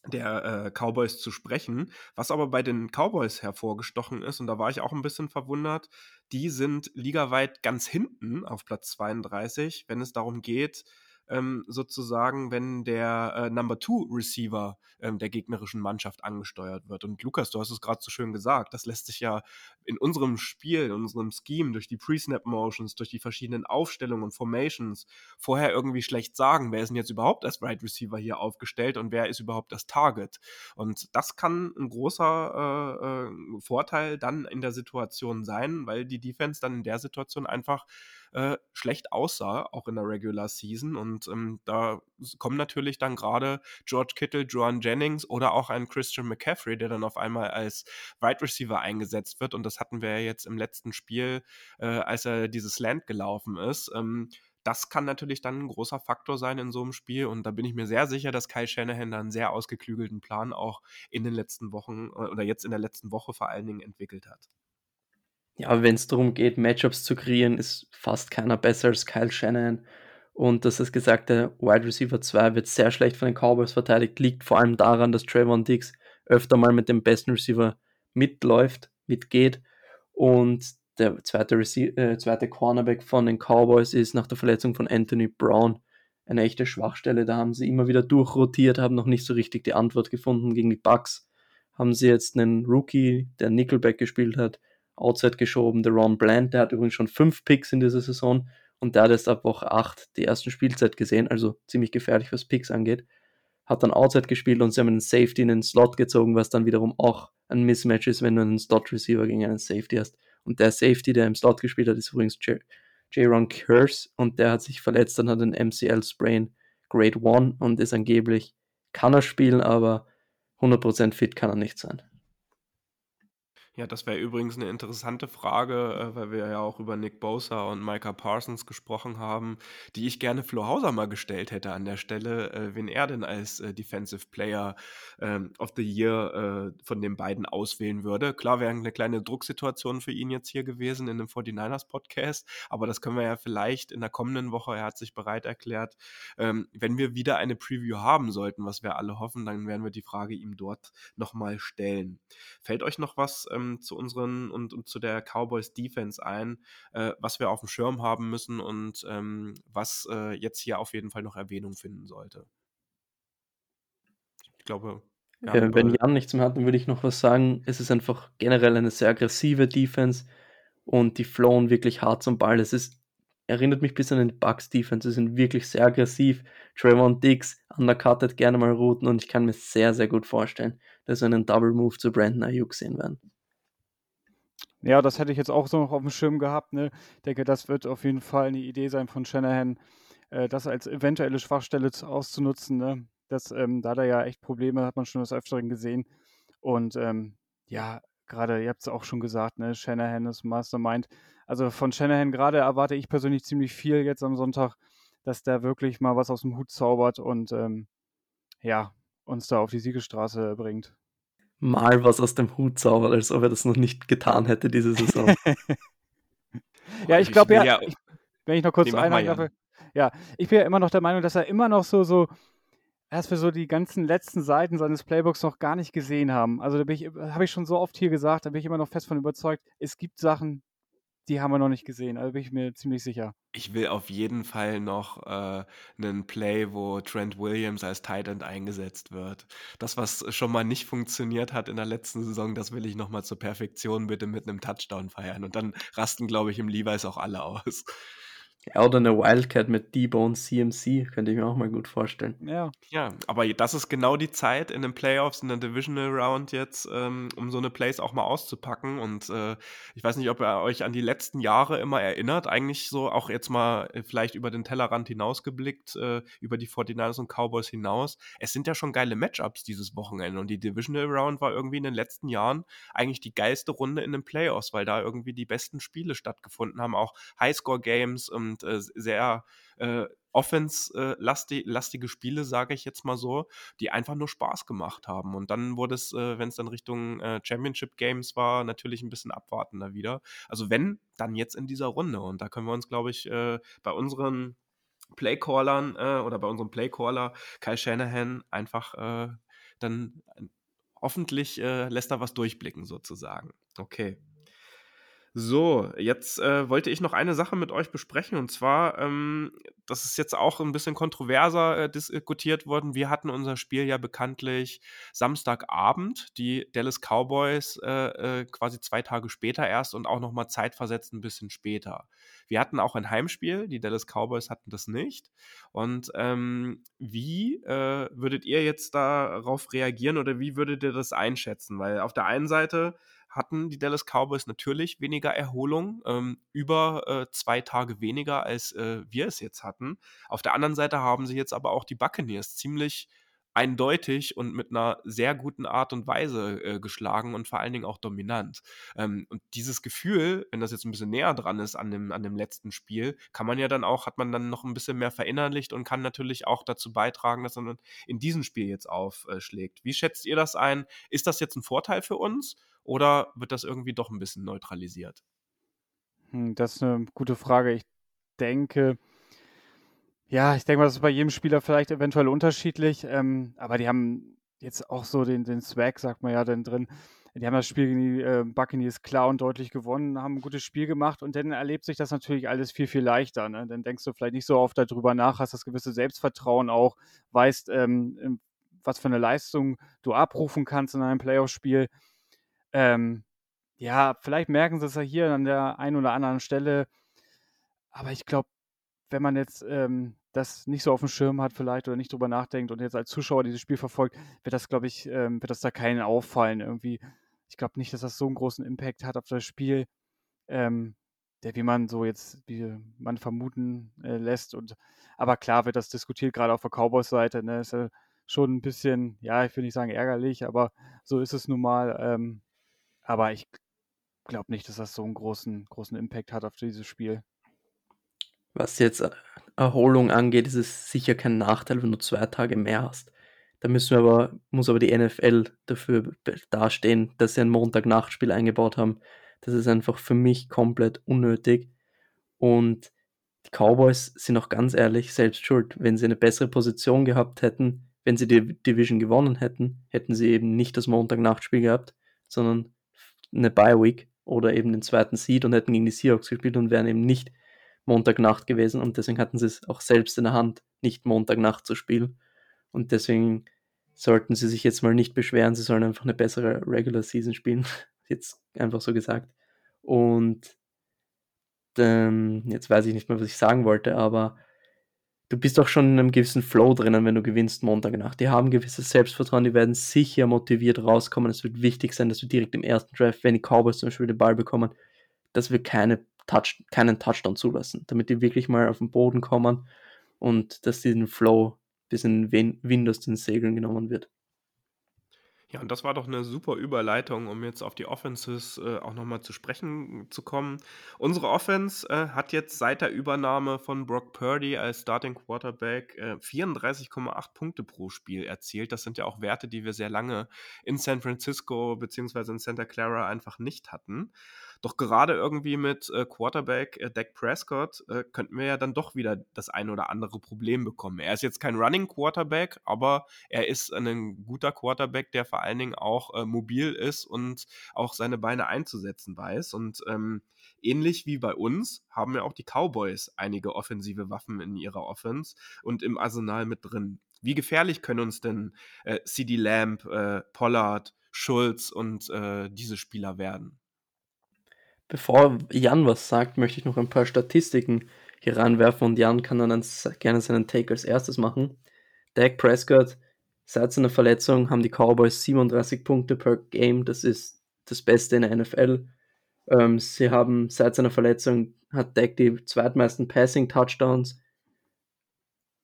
Speaker 2: der äh, Cowboys zu sprechen. Was aber bei den Cowboys hervorgestochen ist, und da war ich auch ein bisschen verwundert, die sind ligaweit ganz hinten auf Platz 32, wenn es darum geht, ähm, sozusagen, wenn der äh, Number Two Receiver ähm, der gegnerischen Mannschaft angesteuert wird. Und Lukas, du hast es gerade so schön gesagt, das lässt sich ja in unserem Spiel, in unserem Scheme, durch die Pre-Snap-Motions, durch die verschiedenen Aufstellungen und Formations vorher irgendwie schlecht sagen, wer ist denn jetzt überhaupt als Right Receiver hier aufgestellt und wer ist überhaupt das Target. Und das kann ein großer äh, äh, Vorteil dann in der Situation sein, weil die Defense dann in der Situation einfach äh, schlecht aussah, auch in der Regular Season. Und ähm, da kommen natürlich dann gerade George Kittle, Joan Jennings oder auch ein Christian McCaffrey, der dann auf einmal als Wide Receiver eingesetzt wird. Und das hatten wir ja jetzt im letzten Spiel, äh, als er dieses Land gelaufen ist. Ähm, das kann natürlich dann ein großer Faktor sein in so einem Spiel. Und da bin ich mir sehr sicher, dass Kyle Shanahan da einen sehr ausgeklügelten Plan auch in den letzten Wochen äh, oder jetzt in der letzten Woche vor allen Dingen entwickelt hat.
Speaker 5: Ja, wenn es darum geht, Matchups zu kreieren, ist fast keiner besser als Kyle Shannon. Und das ist gesagt, der Wide Receiver 2 wird sehr schlecht von den Cowboys verteidigt, liegt vor allem daran, dass Trayvon Diggs öfter mal mit dem besten Receiver mitläuft, mitgeht. Und der zweite, Rece äh, zweite Cornerback von den Cowboys ist nach der Verletzung von Anthony Brown eine echte Schwachstelle. Da haben sie immer wieder durchrotiert, haben noch nicht so richtig die Antwort gefunden gegen die Bucks. Haben sie jetzt einen Rookie, der Nickelback gespielt hat, Outside geschoben. Der Ron Bland, der hat übrigens schon fünf Picks in dieser Saison und der hat erst ab Woche 8 die ersten Spielzeit gesehen, also ziemlich gefährlich, was Picks angeht. Hat dann Outside gespielt und sie haben einen Safety in den Slot gezogen, was dann wiederum auch ein Mismatch ist, wenn du einen Slot-Receiver gegen einen Safety hast. Und der Safety, der im Slot gespielt hat, ist übrigens J-Ron Curse und der hat sich verletzt und hat einen MCL-Sprain Grade 1 und ist angeblich, kann er spielen, aber 100% fit kann er nicht sein.
Speaker 2: Ja, das wäre übrigens eine interessante Frage, äh, weil wir ja auch über Nick Bosa und Micah Parsons gesprochen haben, die ich gerne Flo Hauser mal gestellt hätte an der Stelle, äh, wen er denn als äh, Defensive Player ähm, of the Year äh, von den beiden auswählen würde. Klar wäre eine kleine Drucksituation für ihn jetzt hier gewesen in dem 49ers Podcast, aber das können wir ja vielleicht in der kommenden Woche, er hat sich bereit erklärt, ähm, wenn wir wieder eine Preview haben sollten, was wir alle hoffen, dann werden wir die Frage ihm dort nochmal stellen. Fällt euch noch was ähm, ähm, zu unseren und, und, zu der Cowboys Defense ein, äh, was wir auf dem Schirm haben müssen und ähm, was äh, jetzt hier auf jeden Fall noch Erwähnung finden sollte. Ich glaube.
Speaker 5: Ja, äh, wenn Jan nichts mehr hat, dann würde ich noch was sagen. Es ist einfach generell eine sehr aggressive Defense und die flowen wirklich hart zum Ball. Es ist erinnert mich ein bisschen an die Bucks Defense. Sie sind wirklich sehr aggressiv. Trayvon Diggs undercuttet gerne mal Routen und ich kann mir sehr, sehr gut vorstellen, dass wir einen Double Move zu Brandon Ayuk sehen werden.
Speaker 4: Ja, das hätte ich jetzt auch so noch auf dem Schirm gehabt. Ne? Ich denke, das wird auf jeden Fall eine Idee sein von Shanahan, äh, das als eventuelle Schwachstelle auszunutzen. Ne? Das, ähm, da hat er ja echt Probleme, hat man schon des Öfteren gesehen. Und ähm, ja, gerade, ihr habt es auch schon gesagt, ne? Shanahan ist Mastermind. Also von Shanahan gerade erwarte ich persönlich ziemlich viel jetzt am Sonntag, dass der wirklich mal was aus dem Hut zaubert und ähm, ja, uns da auf die Siegestraße bringt
Speaker 5: mal was aus dem Hut zaubert, als ob er das noch nicht getan hätte diese Saison.
Speaker 4: ja, ich glaube ja, ich, wenn ich noch kurz einhabe, ja, ich bin ja immer noch der Meinung, dass er immer noch so, so, dass wir so die ganzen letzten Seiten seines Playbooks noch gar nicht gesehen haben. Also da habe ich schon so oft hier gesagt, da bin ich immer noch fest von überzeugt, es gibt Sachen, die haben wir noch nicht gesehen, also bin ich mir ziemlich sicher.
Speaker 2: Ich will auf jeden Fall noch äh, einen Play, wo Trent Williams als Tight End eingesetzt wird. Das, was schon mal nicht funktioniert hat in der letzten Saison, das will ich noch mal zur Perfektion bitte mit einem Touchdown feiern. Und dann rasten, glaube ich, im Levi's auch alle aus.
Speaker 5: Ja, oder eine Wildcat mit Debo und CMC, könnte ich mir auch mal gut vorstellen.
Speaker 4: Ja.
Speaker 2: Ja, aber das ist genau die Zeit in den Playoffs, in der Divisional Round jetzt, ähm, um so eine Plays auch mal auszupacken. Und äh, ich weiß nicht, ob ihr euch an die letzten Jahre immer erinnert. Eigentlich so auch jetzt mal äh, vielleicht über den Tellerrand hinausgeblickt, äh, über die 49ers und Cowboys hinaus. Es sind ja schon geile Matchups dieses Wochenende. Und die Divisional Round war irgendwie in den letzten Jahren eigentlich die geilste Runde in den Playoffs, weil da irgendwie die besten Spiele stattgefunden haben. Auch Highscore-Games und äh, sehr äh, offense-lastige Spiele, sage ich jetzt mal so, die einfach nur Spaß gemacht haben. Und dann wurde es, äh, wenn es dann Richtung äh, Championship Games war, natürlich ein bisschen abwartender wieder. Also wenn, dann jetzt in dieser Runde. Und da können wir uns, glaube ich, äh, bei unseren Playcallern äh, oder bei unserem Playcaller Kyle Shanahan einfach äh, dann hoffentlich äh, lässt er was durchblicken sozusagen. Okay. So, jetzt äh, wollte ich noch eine Sache mit euch besprechen und zwar, ähm, das ist jetzt auch ein bisschen kontroverser äh, diskutiert worden. Wir hatten unser Spiel ja bekanntlich Samstagabend, die Dallas Cowboys äh, äh quasi zwei Tage später erst und auch nochmal zeitversetzt ein bisschen später. Wir hatten auch ein Heimspiel, die Dallas Cowboys hatten das nicht. Und ähm, wie äh, würdet ihr jetzt darauf reagieren oder wie würdet ihr das einschätzen? Weil auf der einen Seite hatten die Dallas Cowboys natürlich weniger Erholung, ähm, über äh, zwei Tage weniger, als äh, wir es jetzt hatten. Auf der anderen Seite haben sie jetzt aber auch die Buccaneers ziemlich eindeutig und mit einer sehr guten Art und Weise äh, geschlagen und vor allen Dingen auch dominant. Ähm, und dieses Gefühl, wenn das jetzt ein bisschen näher dran ist an dem, an dem letzten Spiel, kann man ja dann auch, hat man dann noch ein bisschen mehr verinnerlicht und kann natürlich auch dazu beitragen, dass man in diesem Spiel jetzt aufschlägt. Wie schätzt ihr das ein? Ist das jetzt ein Vorteil für uns? Oder wird das irgendwie doch ein bisschen neutralisiert?
Speaker 4: Hm, das ist eine gute Frage. Ich denke, ja, ich denke mal, das ist bei jedem Spieler vielleicht eventuell unterschiedlich, ähm, aber die haben jetzt auch so den, den Swag, sagt man ja dann drin. Die haben das Spiel gegen die äh, Buccaneers klar und deutlich gewonnen, haben ein gutes Spiel gemacht und dann erlebt sich das natürlich alles viel, viel leichter. Ne? Dann denkst du vielleicht nicht so oft darüber nach, hast das gewisse Selbstvertrauen auch, weißt, ähm, was für eine Leistung du abrufen kannst in einem Playoff-Spiel. Ähm, ja, vielleicht merken sie es ja hier an der einen oder anderen Stelle. Aber ich glaube, wenn man jetzt ähm, das nicht so auf dem Schirm hat vielleicht oder nicht drüber nachdenkt und jetzt als Zuschauer dieses Spiel verfolgt, wird das, glaube ich, ähm, wird das da keinen auffallen irgendwie. Ich glaube nicht, dass das so einen großen Impact hat auf das Spiel, ähm, der wie man so jetzt, wie man vermuten äh, lässt. Und aber klar wird das diskutiert, gerade auf der Cowboys-Seite. Ne? Ist ja schon ein bisschen, ja, ich will nicht sagen ärgerlich, aber so ist es nun mal. Ähm, aber ich glaube nicht, dass das so einen großen, großen Impact hat auf dieses Spiel.
Speaker 5: Was jetzt äh, Erholung angeht, ist es sicher kein Nachteil, wenn du zwei Tage mehr hast. Da müssen wir aber, muss aber die NFL dafür dastehen, dass sie ein Montagnachtspiel eingebaut haben. Das ist einfach für mich komplett unnötig. Und die Cowboys sind auch ganz ehrlich selbst schuld. Wenn sie eine bessere Position gehabt hätten, wenn sie die Division gewonnen hätten, hätten sie eben nicht das Montagnachtspiel gehabt, sondern eine Bye-Week oder eben den zweiten Seed und hätten gegen die Seahawks gespielt und wären eben nicht Montagnacht gewesen und deswegen hatten sie es auch selbst in der Hand, nicht Montagnacht zu spielen. Und deswegen sollten sie sich jetzt mal nicht beschweren, sie sollen einfach eine bessere Regular Season spielen. Jetzt einfach so gesagt. Und ähm, jetzt weiß ich nicht mehr, was ich sagen wollte, aber du bist auch schon in einem gewissen Flow drinnen, wenn du gewinnst Montagnacht. Die haben gewisses Selbstvertrauen, die werden sicher motiviert rauskommen. Es wird wichtig sein, dass wir direkt im ersten Draft, wenn die Cowboys zum Beispiel den Ball bekommen, dass wir keine Touch, keinen Touchdown zulassen, damit die wirklich mal auf den Boden kommen und dass diesen Flow bis in Wind aus den Segeln genommen wird.
Speaker 2: Ja, und das war doch eine super Überleitung, um jetzt auf die Offenses äh, auch nochmal zu sprechen zu kommen. Unsere Offense äh, hat jetzt seit der Übernahme von Brock Purdy als Starting Quarterback äh, 34,8 Punkte pro Spiel erzielt. Das sind ja auch Werte, die wir sehr lange in San Francisco bzw. in Santa Clara einfach nicht hatten. Doch gerade irgendwie mit äh, Quarterback äh, Dak Prescott äh, könnten wir ja dann doch wieder das ein oder andere Problem bekommen. Er ist jetzt kein Running Quarterback, aber er ist ein guter Quarterback, der vor allen Dingen auch äh, mobil ist und auch seine Beine einzusetzen weiß. Und ähm, ähnlich wie bei uns haben ja auch die Cowboys einige offensive Waffen in ihrer Offense und im Arsenal mit drin. Wie gefährlich können uns denn äh, CD Lamb, äh, Pollard, Schulz und äh, diese Spieler werden?
Speaker 5: Bevor Jan was sagt, möchte ich noch ein paar Statistiken hier reinwerfen und Jan kann dann gerne seinen Take als erstes machen. Dak Prescott, seit seiner Verletzung haben die Cowboys 37 Punkte per Game, das ist das Beste in der NFL. Ähm, sie haben seit seiner Verletzung hat Dak die zweitmeisten Passing Touchdowns,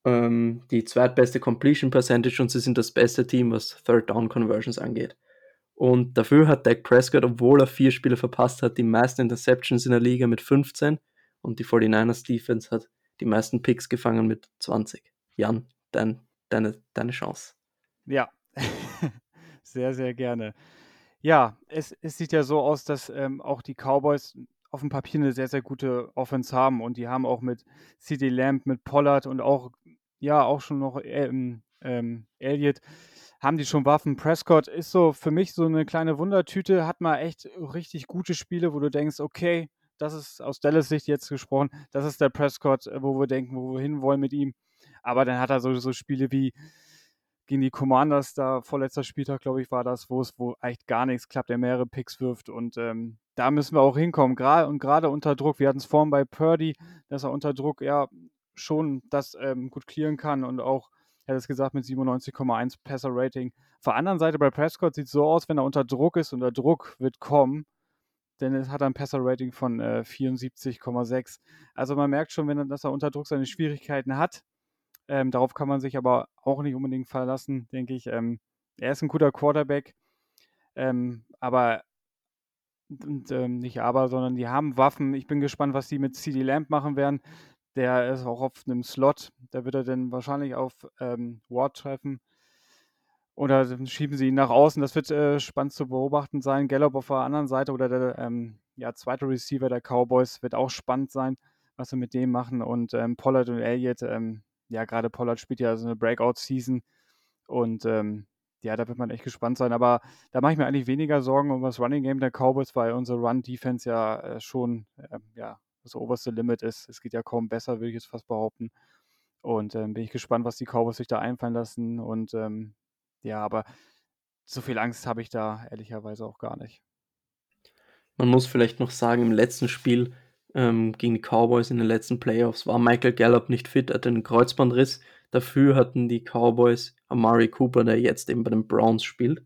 Speaker 5: ähm, die zweitbeste Completion Percentage und sie sind das beste Team, was Third Down Conversions angeht. Und dafür hat Dak Prescott, obwohl er vier Spiele verpasst hat, die meisten Interceptions in der Liga mit 15 und die 49ers Defense hat die meisten Picks gefangen mit 20. Jan, dein, deine, deine Chance.
Speaker 4: Ja, sehr, sehr gerne. Ja, es, es sieht ja so aus, dass ähm, auch die Cowboys auf dem Papier eine sehr, sehr gute Offense haben und die haben auch mit CD Lamb, mit Pollard und auch, ja, auch schon noch ähm, ähm, Elliott haben die schon Waffen. Prescott ist so für mich so eine kleine Wundertüte, hat mal echt richtig gute Spiele, wo du denkst, okay, das ist aus Dallas Sicht jetzt gesprochen, das ist der Prescott, äh, wo wir denken, wo wir hinwollen mit ihm. Aber dann hat er so, so Spiele wie gegen die Commanders, da vorletzter Spieltag, glaube ich, war das, wo es wo echt gar nichts klappt, der mehrere Picks wirft. Und ähm, da müssen wir auch hinkommen. Gra und gerade unter Druck, wir hatten es vorhin bei Purdy, dass er unter Druck ja schon das ähm, gut clearen kann und auch er hat es gesagt, mit 97,1 Passer-Rating. Auf der anderen Seite bei Prescott sieht es so aus, wenn er unter Druck ist und der Druck wird kommen, denn es hat ein Passer-Rating von äh, 74,6. Also man merkt schon, wenn er, dass er unter Druck seine Schwierigkeiten hat. Ähm, darauf kann man sich aber auch nicht unbedingt verlassen, denke ich. Ähm, er ist ein guter Quarterback, ähm, aber und, ähm, nicht aber, sondern die haben Waffen. Ich bin gespannt, was die mit CD Lamp machen werden. Der ist auch auf einem Slot. Da wird er dann wahrscheinlich auf ähm, Ward treffen. Oder schieben sie ihn nach außen. Das wird äh, spannend zu beobachten sein. Gallup auf der anderen Seite oder der ähm, ja, zweite Receiver der Cowboys wird auch spannend sein, was sie mit dem machen. Und ähm, Pollard und Elliott, ähm, ja, gerade Pollard spielt ja so eine Breakout-Season. Und ähm, ja, da wird man echt gespannt sein. Aber da mache ich mir eigentlich weniger Sorgen um das Running Game der Cowboys, weil unsere Run-Defense ja äh, schon äh, ja, das oberste Limit ist. Es geht ja kaum besser, würde ich jetzt fast behaupten. Und ähm, bin ich gespannt, was die Cowboys sich da einfallen lassen. Und ähm, ja, aber so viel Angst habe ich da ehrlicherweise auch gar nicht.
Speaker 5: Man muss vielleicht noch sagen, im letzten Spiel ähm, gegen die Cowboys in den letzten Playoffs war Michael Gallup nicht fit, hatte einen Kreuzbandriss. Dafür hatten die Cowboys Amari Cooper, der jetzt eben bei den Browns spielt.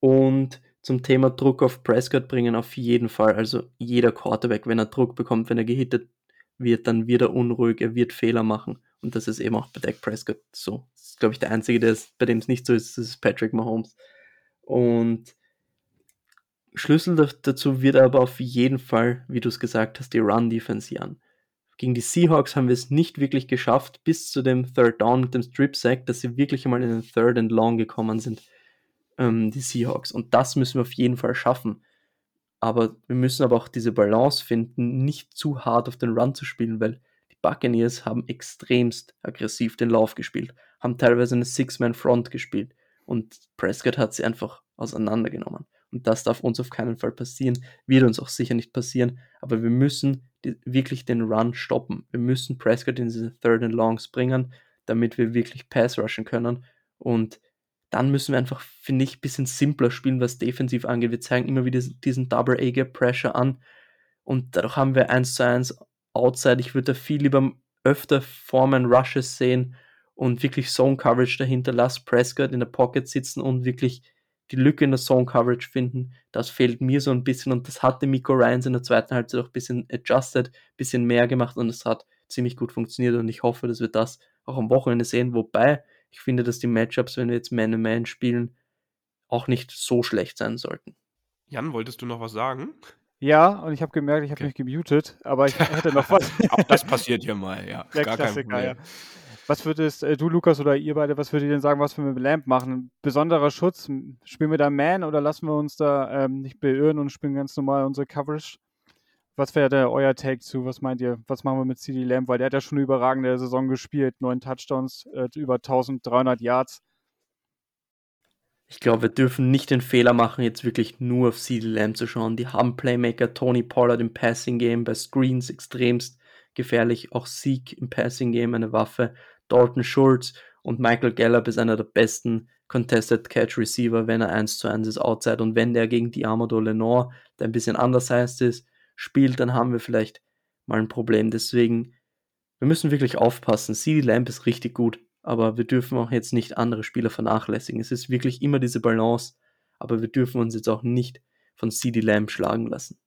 Speaker 5: Und zum Thema Druck auf Prescott bringen auf jeden Fall. Also jeder Quarterback, wenn er Druck bekommt, wenn er gehittet wird, dann wird er unruhig, er wird Fehler machen. Und das ist eben auch bei Dak Prescott so. Das ist, glaube ich, der Einzige, der ist, bei dem es nicht so ist, das ist Patrick Mahomes. Und Schlüssel dazu wird aber auf jeden Fall, wie du es gesagt hast, die Run-Defense an. Gegen die Seahawks haben wir es nicht wirklich geschafft, bis zu dem Third Down mit dem Strip Sack, dass sie wirklich einmal in den Third and Long gekommen sind ähm, die Seahawks. Und das müssen wir auf jeden Fall schaffen. Aber wir müssen aber auch diese Balance finden, nicht zu hart auf den Run zu spielen, weil die Buccaneers haben extremst aggressiv den Lauf gespielt, haben teilweise eine Six-Man-Front gespielt und Prescott hat sie einfach auseinandergenommen. Und das darf uns auf keinen Fall passieren, wird uns auch sicher nicht passieren, aber wir müssen die, wirklich den Run stoppen. Wir müssen Prescott in diese Third and Longs bringen, damit wir wirklich Pass rushen können und dann müssen wir einfach, finde ich, ein bisschen simpler spielen, was defensiv angeht. Wir zeigen immer wieder diesen Double A-Gap Pressure an und dadurch haben wir 1 zu 1 Outside. Ich würde da viel lieber öfter Formen Rushes sehen und wirklich Zone Coverage dahinter. Lass Prescott in der Pocket sitzen und wirklich die Lücke in der Zone Coverage finden. Das fehlt mir so ein bisschen und das hatte Miko Ryans in der zweiten Halbzeit auch ein bisschen adjusted, ein bisschen mehr gemacht und es hat ziemlich gut funktioniert und ich hoffe, dass wir das auch am Wochenende sehen. Wobei ich finde, dass die Matchups, wenn wir jetzt Man-to-Man spielen, auch nicht so schlecht sein sollten.
Speaker 2: Jan, wolltest du noch was sagen?
Speaker 4: Ja, und ich habe gemerkt, ich habe okay. mich gemutet, aber ich hätte noch was.
Speaker 2: Auch das passiert hier mal, ja.
Speaker 4: Der Gar Klassiker, ja. Was würdest äh, du, Lukas, oder ihr beide, was würdet ihr denn sagen, was wir mit Lamp machen? Besonderer Schutz? Spielen wir da Man oder lassen wir uns da ähm, nicht beirren und spielen ganz normal unsere Coverage? Was wäre euer Take zu? Was meint ihr? Was machen wir mit CD Lamb? Weil der hat ja schon eine überragende Saison gespielt. Neun Touchdowns, äh, über 1300 Yards.
Speaker 5: Ich glaube, wir dürfen nicht den Fehler machen, jetzt wirklich nur auf CD Lamb zu schauen. Die haben Playmaker Tony Pollard im Passing Game, bei Screens extremst gefährlich. Auch Sieg im Passing Game eine Waffe. Dalton Schultz und Michael Gallup ist einer der besten Contested Catch Receiver, wenn er 1 zu 1 ist outside. Und wenn der gegen Diamado Lenore, der ein bisschen anders heißt ist, spielt, dann haben wir vielleicht mal ein Problem. Deswegen wir müssen wirklich aufpassen. CD Lamp ist richtig gut, aber wir dürfen auch jetzt nicht andere Spieler vernachlässigen. Es ist wirklich immer diese Balance, aber wir dürfen uns jetzt auch nicht von CD Lamb schlagen lassen.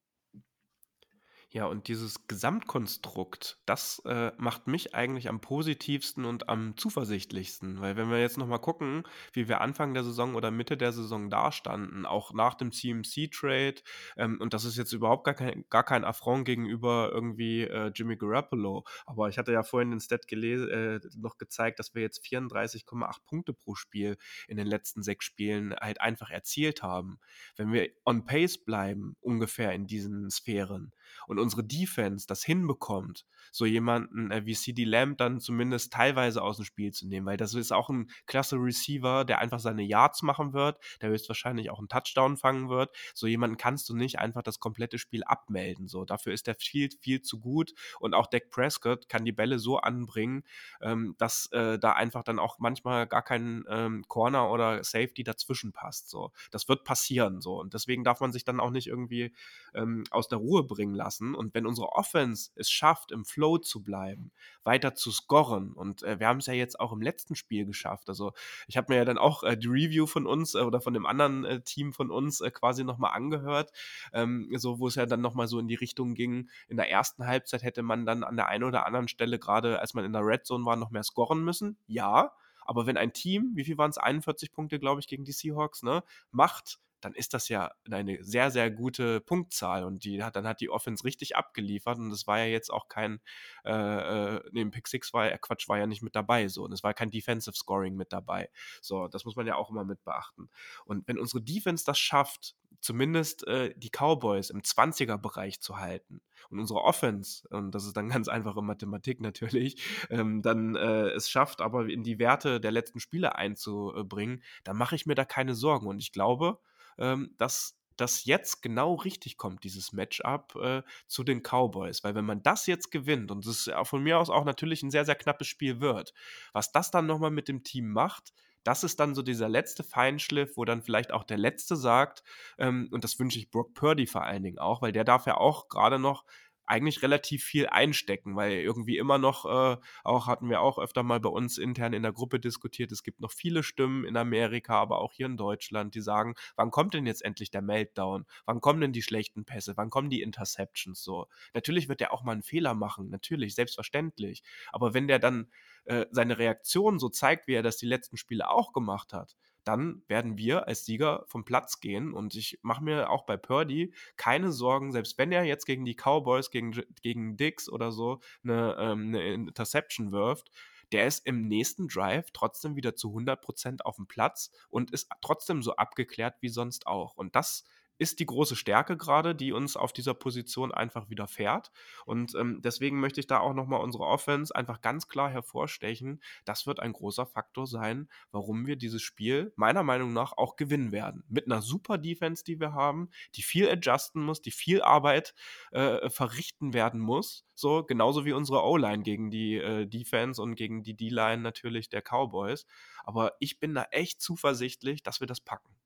Speaker 2: Ja, und dieses Gesamtkonstrukt, das äh, macht mich eigentlich am positivsten und am zuversichtlichsten. Weil wenn wir jetzt nochmal gucken, wie wir Anfang der Saison oder Mitte der Saison dastanden, auch nach dem CMC-Trade, ähm, und das ist jetzt überhaupt gar kein, gar kein Affront gegenüber irgendwie äh, Jimmy Garoppolo. Aber ich hatte ja vorhin den Stat äh, noch gezeigt, dass wir jetzt 34,8 Punkte pro Spiel in den letzten sechs Spielen halt einfach erzielt haben. Wenn wir on pace bleiben, ungefähr in diesen Sphären, und unsere Defense das hinbekommt, so jemanden äh, wie CD Lamb dann zumindest teilweise aus dem Spiel zu nehmen, weil das ist auch ein klasse Receiver, der einfach seine Yards machen wird, der höchstwahrscheinlich auch einen Touchdown fangen wird. So jemanden kannst du nicht einfach das komplette Spiel abmelden. So dafür ist der viel viel zu gut und auch Dak Prescott kann die Bälle so anbringen, ähm, dass äh, da einfach dann auch manchmal gar kein ähm, Corner oder Safety dazwischen passt. So das wird passieren so und deswegen darf man sich dann auch nicht irgendwie ähm, aus der Ruhe bringen lassen. Und wenn unsere Offense es schafft, im Flow zu bleiben, weiter zu scoren, und äh, wir haben es ja jetzt auch im letzten Spiel geschafft. Also ich habe mir ja dann auch äh, die Review von uns äh, oder von dem anderen äh, Team von uns äh, quasi nochmal angehört, ähm, so wo es ja dann nochmal so in die Richtung ging. In der ersten Halbzeit hätte man dann an der einen oder anderen Stelle, gerade als man in der Red Zone war, noch mehr scoren müssen. Ja. Aber wenn ein Team, wie viel waren es? 41 Punkte, glaube ich, gegen die Seahawks, ne, macht, dann ist das ja eine sehr, sehr gute Punktzahl und die hat, dann hat die Offense richtig abgeliefert und das war ja jetzt auch kein, äh, äh, neben Pick 6 war ja, Quatsch, war ja nicht mit dabei, so, und es war kein Defensive Scoring mit dabei, so, das muss man ja auch immer mit beachten. Und wenn unsere Defense das schafft, zumindest äh, die Cowboys im 20er-Bereich zu halten und unsere Offense, und das ist dann ganz einfache Mathematik natürlich, ähm, dann äh, es schafft, aber in die Werte der letzten Spiele einzubringen, dann mache ich mir da keine Sorgen. Und ich glaube, ähm, dass das jetzt genau richtig kommt, dieses Matchup äh, zu den Cowboys. Weil wenn man das jetzt gewinnt, und es von mir aus auch natürlich ein sehr, sehr knappes Spiel wird, was das dann nochmal mit dem Team macht, das ist dann so dieser letzte Feinschliff, wo dann vielleicht auch der Letzte sagt, ähm, und das wünsche ich Brock Purdy vor allen Dingen auch, weil der darf ja auch gerade noch eigentlich relativ viel einstecken, weil irgendwie immer noch, äh, auch hatten wir auch öfter mal bei uns intern in der Gruppe diskutiert, es gibt noch viele Stimmen in Amerika, aber auch hier in Deutschland, die sagen, wann kommt denn jetzt endlich der Meltdown? Wann kommen denn die schlechten Pässe? Wann kommen die Interceptions so? Natürlich wird der auch mal einen Fehler machen, natürlich, selbstverständlich. Aber wenn der dann äh, seine Reaktion so zeigt, wie er das die letzten Spiele auch gemacht hat, dann werden wir als Sieger vom Platz gehen. Und ich mache mir auch bei Purdy keine Sorgen, selbst wenn er jetzt gegen die Cowboys, gegen, gegen Dix oder so eine, ähm, eine Interception wirft, der ist im nächsten Drive trotzdem wieder zu 100% auf dem Platz und ist trotzdem so abgeklärt wie sonst auch. Und das ist die große Stärke gerade, die uns auf dieser Position einfach widerfährt. Und ähm, deswegen möchte ich da auch nochmal unsere Offense einfach ganz klar hervorstechen. Das wird ein großer Faktor sein, warum wir dieses Spiel meiner Meinung nach auch gewinnen werden. Mit einer super Defense, die wir haben, die viel adjusten muss, die viel Arbeit äh, verrichten werden muss. So, genauso wie unsere O-Line gegen die äh, Defense und gegen die D-Line natürlich der Cowboys. Aber ich bin da echt zuversichtlich, dass wir das packen.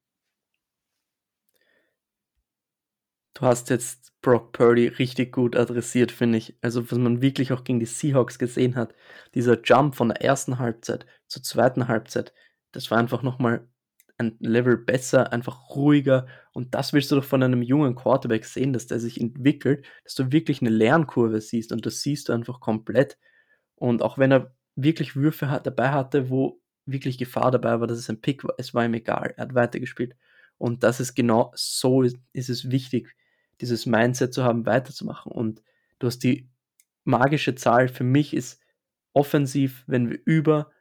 Speaker 5: Du hast jetzt Brock Purdy richtig gut adressiert, finde ich. Also, was man wirklich auch gegen die Seahawks gesehen hat, dieser Jump von der ersten Halbzeit zur zweiten Halbzeit, das war einfach nochmal ein Level besser, einfach ruhiger. Und das willst du doch von einem jungen Quarterback sehen, dass der sich entwickelt, dass du wirklich eine Lernkurve siehst und das siehst du einfach komplett. Und auch wenn er wirklich Würfe hat, dabei hatte, wo wirklich Gefahr dabei war, dass es ein Pick war, es war ihm egal, er hat weitergespielt. Und das ist genau so, ist, ist es wichtig, dieses Mindset zu haben, weiterzumachen. Und du hast die magische Zahl für mich ist offensiv, wenn wir über,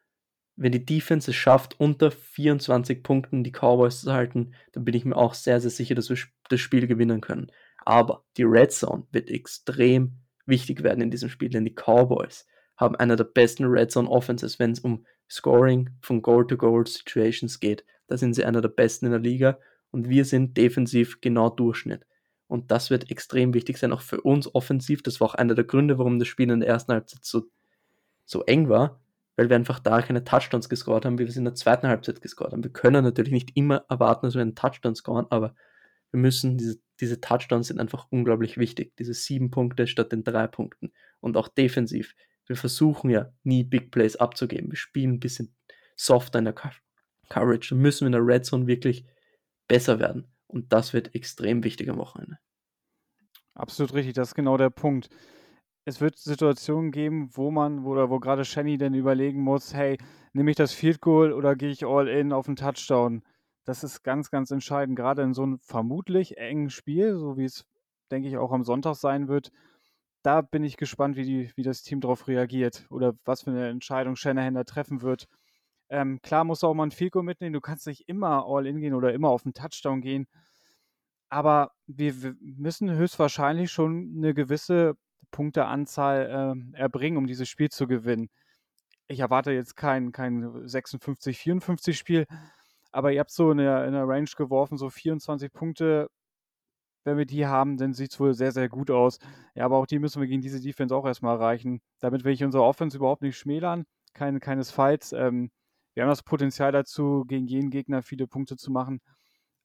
Speaker 5: wenn die Defense es schafft, unter 24 Punkten die Cowboys zu halten, dann bin ich mir auch sehr, sehr sicher, dass wir das Spiel gewinnen können. Aber die Red Zone wird extrem wichtig werden in diesem Spiel, denn die Cowboys haben einer der besten Red Zone Offenses, wenn es um Scoring von Goal-to-Goal-Situations geht. Da sind sie einer der besten in der Liga und wir sind defensiv genau Durchschnitt. Und das wird extrem wichtig sein, auch für uns offensiv. Das war auch einer der Gründe, warum das Spiel in der ersten Halbzeit so, so eng war, weil wir einfach da keine Touchdowns gescored haben, wie wir es in der zweiten Halbzeit gescored haben. Wir können natürlich nicht immer erwarten, dass wir einen Touchdown scoren, aber wir müssen, diese, diese Touchdowns sind einfach unglaublich wichtig. Diese sieben Punkte statt den drei Punkten. Und auch defensiv. wir versuchen ja nie Big Plays abzugeben. Wir spielen ein bisschen softer in der Coverage. Da müssen wir in der Red Zone wirklich besser werden. Und das wird extrem wichtig am Wochenende.
Speaker 4: Absolut richtig, das ist genau der Punkt. Es wird Situationen geben, wo man, wo, oder wo gerade Shenny dann überlegen muss, hey, nehme ich das Field Goal oder gehe ich all in auf einen Touchdown? Das ist ganz, ganz entscheidend, gerade in so einem vermutlich engen Spiel, so wie es, denke ich, auch am Sonntag sein wird. Da bin ich gespannt, wie, die, wie das Team darauf reagiert oder was für eine Entscheidung Shanahan da treffen wird. Ähm, klar musst du auch mal ein Goal mitnehmen. Du kannst nicht immer all in gehen oder immer auf einen Touchdown gehen. Aber wir, wir müssen höchstwahrscheinlich schon eine gewisse Punkteanzahl äh, erbringen, um dieses Spiel zu gewinnen. Ich erwarte jetzt kein, kein 56-54 Spiel, aber ihr habt so in der, in der Range geworfen, so 24 Punkte. Wenn wir die haben, dann sieht es wohl sehr, sehr gut aus. Ja, aber auch die müssen wir gegen diese Defense auch erstmal erreichen. Damit will ich unsere Offense überhaupt nicht schmälern. Keine, keinesfalls. Ähm, wir haben das Potenzial dazu, gegen jeden Gegner viele Punkte zu machen.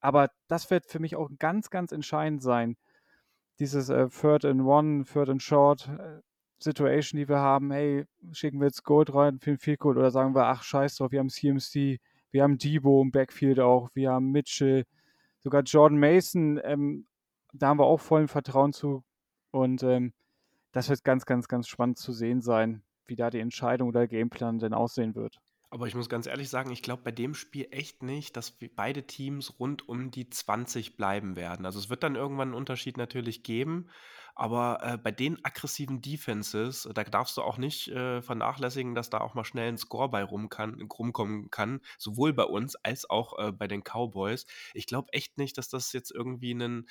Speaker 4: Aber das wird für mich auch ganz, ganz entscheidend sein. Dieses äh, Third and One, Third and Short äh, Situation, die wir haben. Hey, schicken wir jetzt Gold rein für den Goal oder sagen wir, ach, scheiß drauf, wir haben CMC, wir haben Debo im Backfield auch, wir haben Mitchell, sogar Jordan Mason. Ähm, da haben wir auch vollen Vertrauen zu. Und ähm, das wird ganz, ganz, ganz spannend zu sehen sein, wie da die Entscheidung oder der Gameplan denn aussehen wird.
Speaker 2: Aber ich muss ganz ehrlich sagen, ich glaube bei dem Spiel echt nicht, dass beide Teams rund um die 20 bleiben werden. Also es wird dann irgendwann einen Unterschied natürlich geben, aber äh, bei den aggressiven Defenses, da darfst du auch nicht äh, vernachlässigen, dass da auch mal schnell ein Score bei rum kann, rumkommen kann, sowohl bei uns als auch äh, bei den Cowboys. Ich glaube echt nicht, dass das jetzt irgendwie ein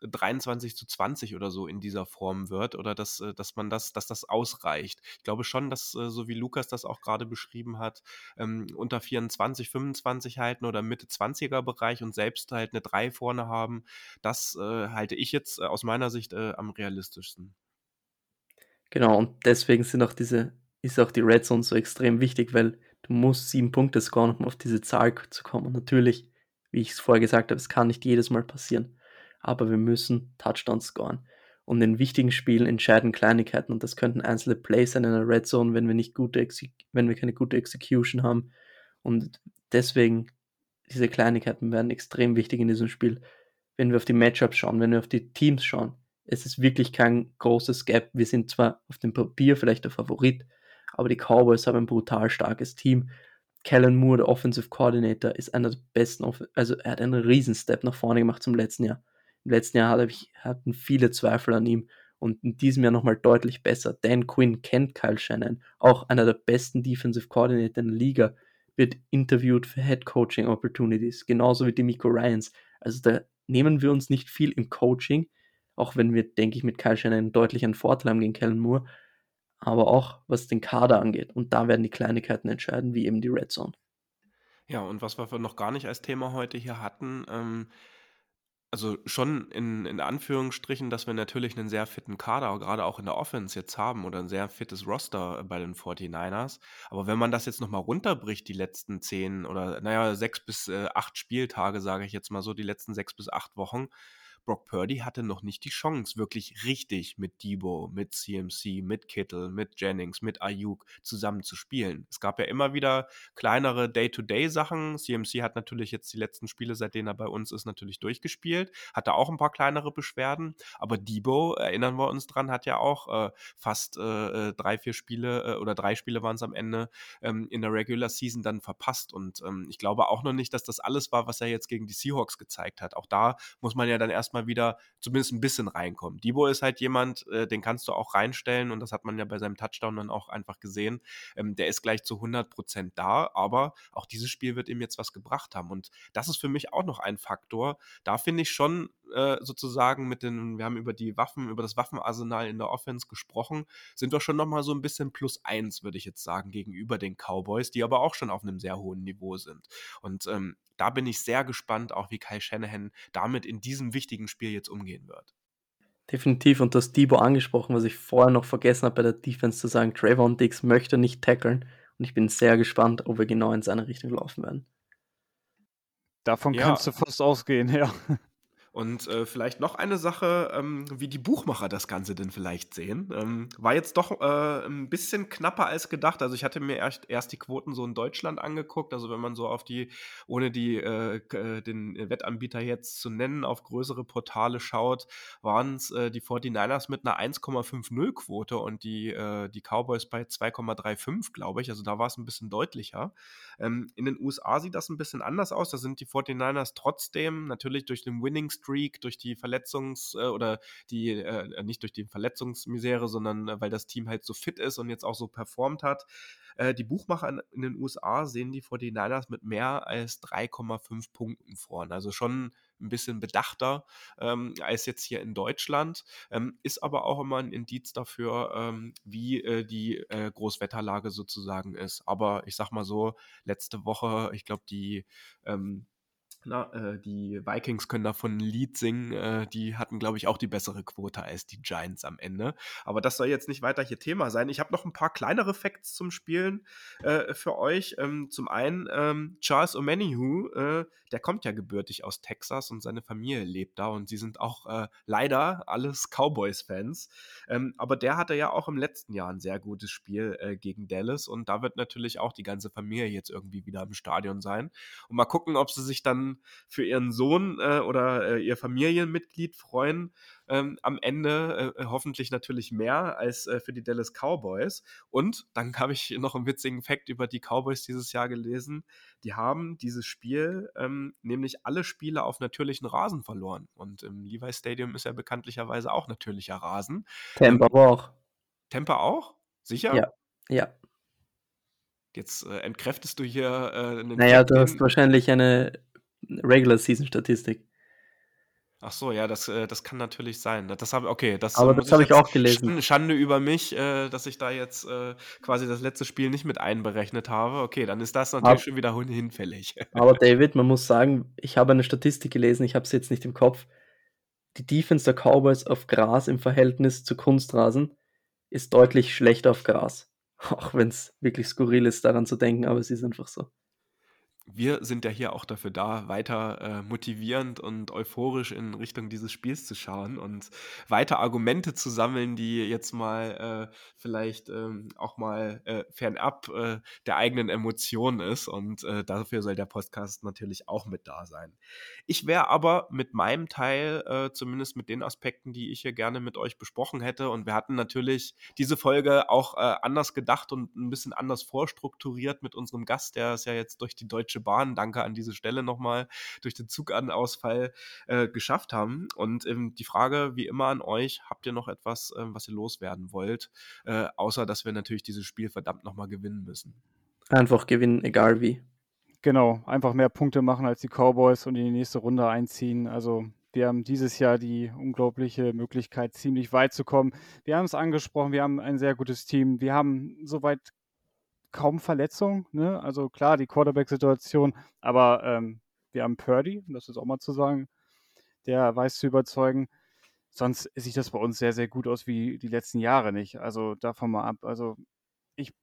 Speaker 2: 23 äh, zu 20 oder so in dieser Form wird oder dass, äh, dass man das, dass das ausreicht. Ich glaube schon, dass, äh, so wie Lukas das auch gerade beschrieben hat, ähm, unter 24, 25 halten oder Mitte 20er Bereich und selbst halt eine 3 vorne haben, das halte ich jetzt aus meiner Sicht am realistischsten.
Speaker 5: Genau, und deswegen sind auch diese, ist auch die Red Zone so extrem wichtig, weil du musst sieben Punkte scoren, um auf diese Zahl zu kommen. Und natürlich, wie ich es vorher gesagt habe, es kann nicht jedes Mal passieren. Aber wir müssen Touchdowns scoren. Und in wichtigen Spielen entscheiden Kleinigkeiten. Und das könnten einzelne Plays sein in der Red Zone, wenn wir nicht gute wenn wir keine gute Execution haben. Und deswegen, diese Kleinigkeiten werden extrem wichtig in diesem Spiel. Wenn wir auf die Matchups schauen, wenn wir auf die Teams schauen, es ist wirklich kein großes Gap. Wir sind zwar auf dem Papier vielleicht der Favorit, aber die Cowboys haben ein brutal starkes Team. Kellen Moore, der Offensive Coordinator, ist einer der besten, also er hat einen Riesenstep nach vorne gemacht zum letzten Jahr. Im letzten Jahr hatte ich, hatten viele Zweifel an ihm und in diesem Jahr nochmal deutlich besser. Dan Quinn kennt Kyle Shannon, auch einer der besten Defensive Coordinator in der Liga, wird interviewt für Head Coaching Opportunities, genauso wie die Miko Ryans. Also da nehmen wir uns nicht viel im Coaching, auch wenn wir, denke ich, mit Kyle Shannon einen Vorteil haben gegen Kellen Moore, aber auch was den Kader angeht. Und da werden die Kleinigkeiten entscheiden, wie eben die Red Zone.
Speaker 2: Ja, und was wir noch gar nicht als Thema heute hier hatten, ähm, also schon in, in Anführungsstrichen, dass wir natürlich einen sehr fitten Kader, gerade auch in der Offense jetzt haben oder ein sehr fittes Roster bei den 49ers. Aber wenn man das jetzt nochmal runterbricht, die letzten zehn oder naja, sechs bis äh, acht Spieltage, sage ich jetzt mal so, die letzten sechs bis acht Wochen, Brock Purdy hatte noch nicht die Chance, wirklich richtig mit Debo, mit CMC, mit Kittle, mit Jennings, mit Ayuk zusammen zu spielen. Es gab ja immer wieder kleinere Day-to-Day-Sachen. CMC hat natürlich jetzt die letzten Spiele, seitdem er bei uns ist, natürlich durchgespielt, hatte auch ein paar kleinere Beschwerden, aber Debo, erinnern wir uns dran, hat ja auch äh, fast äh, äh drei, vier Spiele äh, oder drei Spiele waren es am Ende ähm, in der Regular Season dann verpasst und ähm, ich glaube auch noch nicht, dass das alles war, was er jetzt gegen die Seahawks gezeigt hat. Auch da muss man ja dann erstmal erstmal wieder zumindest ein bisschen reinkommen. Debo ist halt jemand, äh, den kannst du auch reinstellen und das hat man ja bei seinem Touchdown dann auch einfach gesehen. Ähm, der ist gleich zu 100 Prozent da, aber auch dieses Spiel wird ihm jetzt was gebracht haben und das ist für mich auch noch ein Faktor. Da finde ich schon äh, sozusagen mit den, wir haben über die Waffen, über das Waffenarsenal in der Offense gesprochen, sind wir schon nochmal so ein bisschen plus eins, würde ich jetzt sagen, gegenüber den Cowboys, die aber auch schon auf einem sehr hohen Niveau sind. Und ähm, da bin ich sehr gespannt, auch wie Kai Shanahan damit in diesem wichtigen Spiel jetzt umgehen wird.
Speaker 5: Definitiv, und du hast Debo angesprochen, was ich vorher noch vergessen habe bei der Defense zu sagen, Trayvon Dix möchte nicht tackeln und ich bin sehr gespannt, ob wir genau in seine Richtung laufen werden.
Speaker 4: Davon ja. kannst du fast ausgehen, ja.
Speaker 2: Und äh, vielleicht noch eine Sache, ähm, wie die Buchmacher das Ganze denn vielleicht sehen. Ähm, war jetzt doch äh, ein bisschen knapper als gedacht. Also ich hatte mir erst, erst die Quoten so in Deutschland angeguckt. Also wenn man so auf die, ohne die äh, äh den Wettanbieter jetzt zu nennen, auf größere Portale schaut, waren es äh, die 49ers mit einer 1,50 Quote und die, äh, die Cowboys bei 2,35, glaube ich. Also da war es ein bisschen deutlicher. Ähm, in den USA sieht das ein bisschen anders aus. Da sind die 49ers trotzdem natürlich durch den Winning Streak, durch die Verletzungs- äh, oder die, äh, nicht durch die Verletzungsmisere, sondern äh, weil das Team halt so fit ist und jetzt auch so performt hat. Äh, die Buchmacher in, in, den USA sehen die 49ers mit mehr als 3,5 Punkten vorn. Also schon ein bisschen bedachter ähm, als jetzt hier in Deutschland. Ähm, ist aber auch immer ein Indiz dafür, ähm, wie äh, die äh, Großwetterlage sozusagen ist. Aber ich sag mal so, letzte Woche, ich glaube, die ähm, na, äh, die Vikings können davon ein Lied singen. Äh, die hatten, glaube ich, auch die bessere Quote als die Giants am Ende. Aber das soll jetzt nicht weiter hier Thema sein. Ich habe noch ein paar kleinere Facts zum Spielen äh, für euch. Ähm, zum einen ähm, Charles O'Manyhu, äh, der kommt ja gebürtig aus Texas und seine Familie lebt da und sie sind auch äh, leider alles Cowboys-Fans. Ähm, aber der hatte ja auch im letzten Jahr ein sehr gutes Spiel äh, gegen Dallas und da wird natürlich auch die ganze Familie jetzt irgendwie wieder im Stadion sein. Und mal gucken, ob sie sich dann für ihren Sohn äh, oder äh, ihr Familienmitglied freuen. Ähm, am Ende äh, hoffentlich natürlich mehr als äh, für die Dallas Cowboys. Und dann habe ich noch einen witzigen Fakt über die Cowboys dieses Jahr gelesen. Die haben dieses Spiel ähm, nämlich alle Spiele auf natürlichen Rasen verloren. Und im Levi Stadium ist ja bekanntlicherweise auch natürlicher Rasen.
Speaker 5: Tampa ähm, auch.
Speaker 2: Tampa auch? Sicher?
Speaker 5: Ja. Ja.
Speaker 2: Jetzt äh, entkräftest du hier
Speaker 5: äh. Naja, Fakt, du hast wahrscheinlich eine Regular Season Statistik.
Speaker 2: Ach so, ja, das, äh, das kann natürlich sein. Das habe okay, das
Speaker 5: Aber das habe ich auch gelesen.
Speaker 2: Schande über mich, äh, dass ich da jetzt äh, quasi das letzte Spiel nicht mit einberechnet habe. Okay, dann ist das natürlich aber, schon wieder hinfällig.
Speaker 5: Aber David, man muss sagen, ich habe eine Statistik gelesen, ich habe sie jetzt nicht im Kopf. Die Defense der Cowboys auf Gras im Verhältnis zu Kunstrasen ist deutlich schlechter auf Gras. Auch wenn es wirklich skurril ist, daran zu denken, aber es ist einfach so
Speaker 2: wir sind ja hier auch dafür da, weiter äh, motivierend und euphorisch in Richtung dieses Spiels zu schauen und weiter Argumente zu sammeln, die jetzt mal äh, vielleicht ähm, auch mal äh, fernab äh, der eigenen Emotionen ist. Und äh, dafür soll der Podcast natürlich auch mit da sein. Ich wäre aber mit meinem Teil, äh, zumindest mit den Aspekten, die ich hier gerne mit euch besprochen hätte, und wir hatten natürlich diese Folge auch anders gedacht und ein bisschen anders vorstrukturiert mit unserem Gast, der es ja jetzt durch die deutsche Deutsche Bahn, danke an diese Stelle nochmal, durch den Zuganausfall äh, geschafft haben. Und ähm, die Frage, wie immer an euch, habt ihr noch etwas, äh, was ihr loswerden wollt, äh, außer dass wir natürlich dieses Spiel verdammt nochmal gewinnen müssen?
Speaker 5: Einfach gewinnen, egal wie.
Speaker 4: Genau, einfach mehr Punkte machen als die Cowboys und in die nächste Runde einziehen. Also wir haben dieses Jahr die unglaubliche Möglichkeit, ziemlich weit zu kommen. Wir haben es angesprochen, wir haben ein sehr gutes Team. Wir haben soweit kaum Verletzungen. Ne? Also klar, die Quarterback-Situation, aber ähm, wir haben Purdy, um das ist auch mal zu sagen, der weiß zu überzeugen. Sonst sieht das bei uns sehr, sehr gut aus wie die letzten Jahre nicht. Also davon mal ab. Also ich,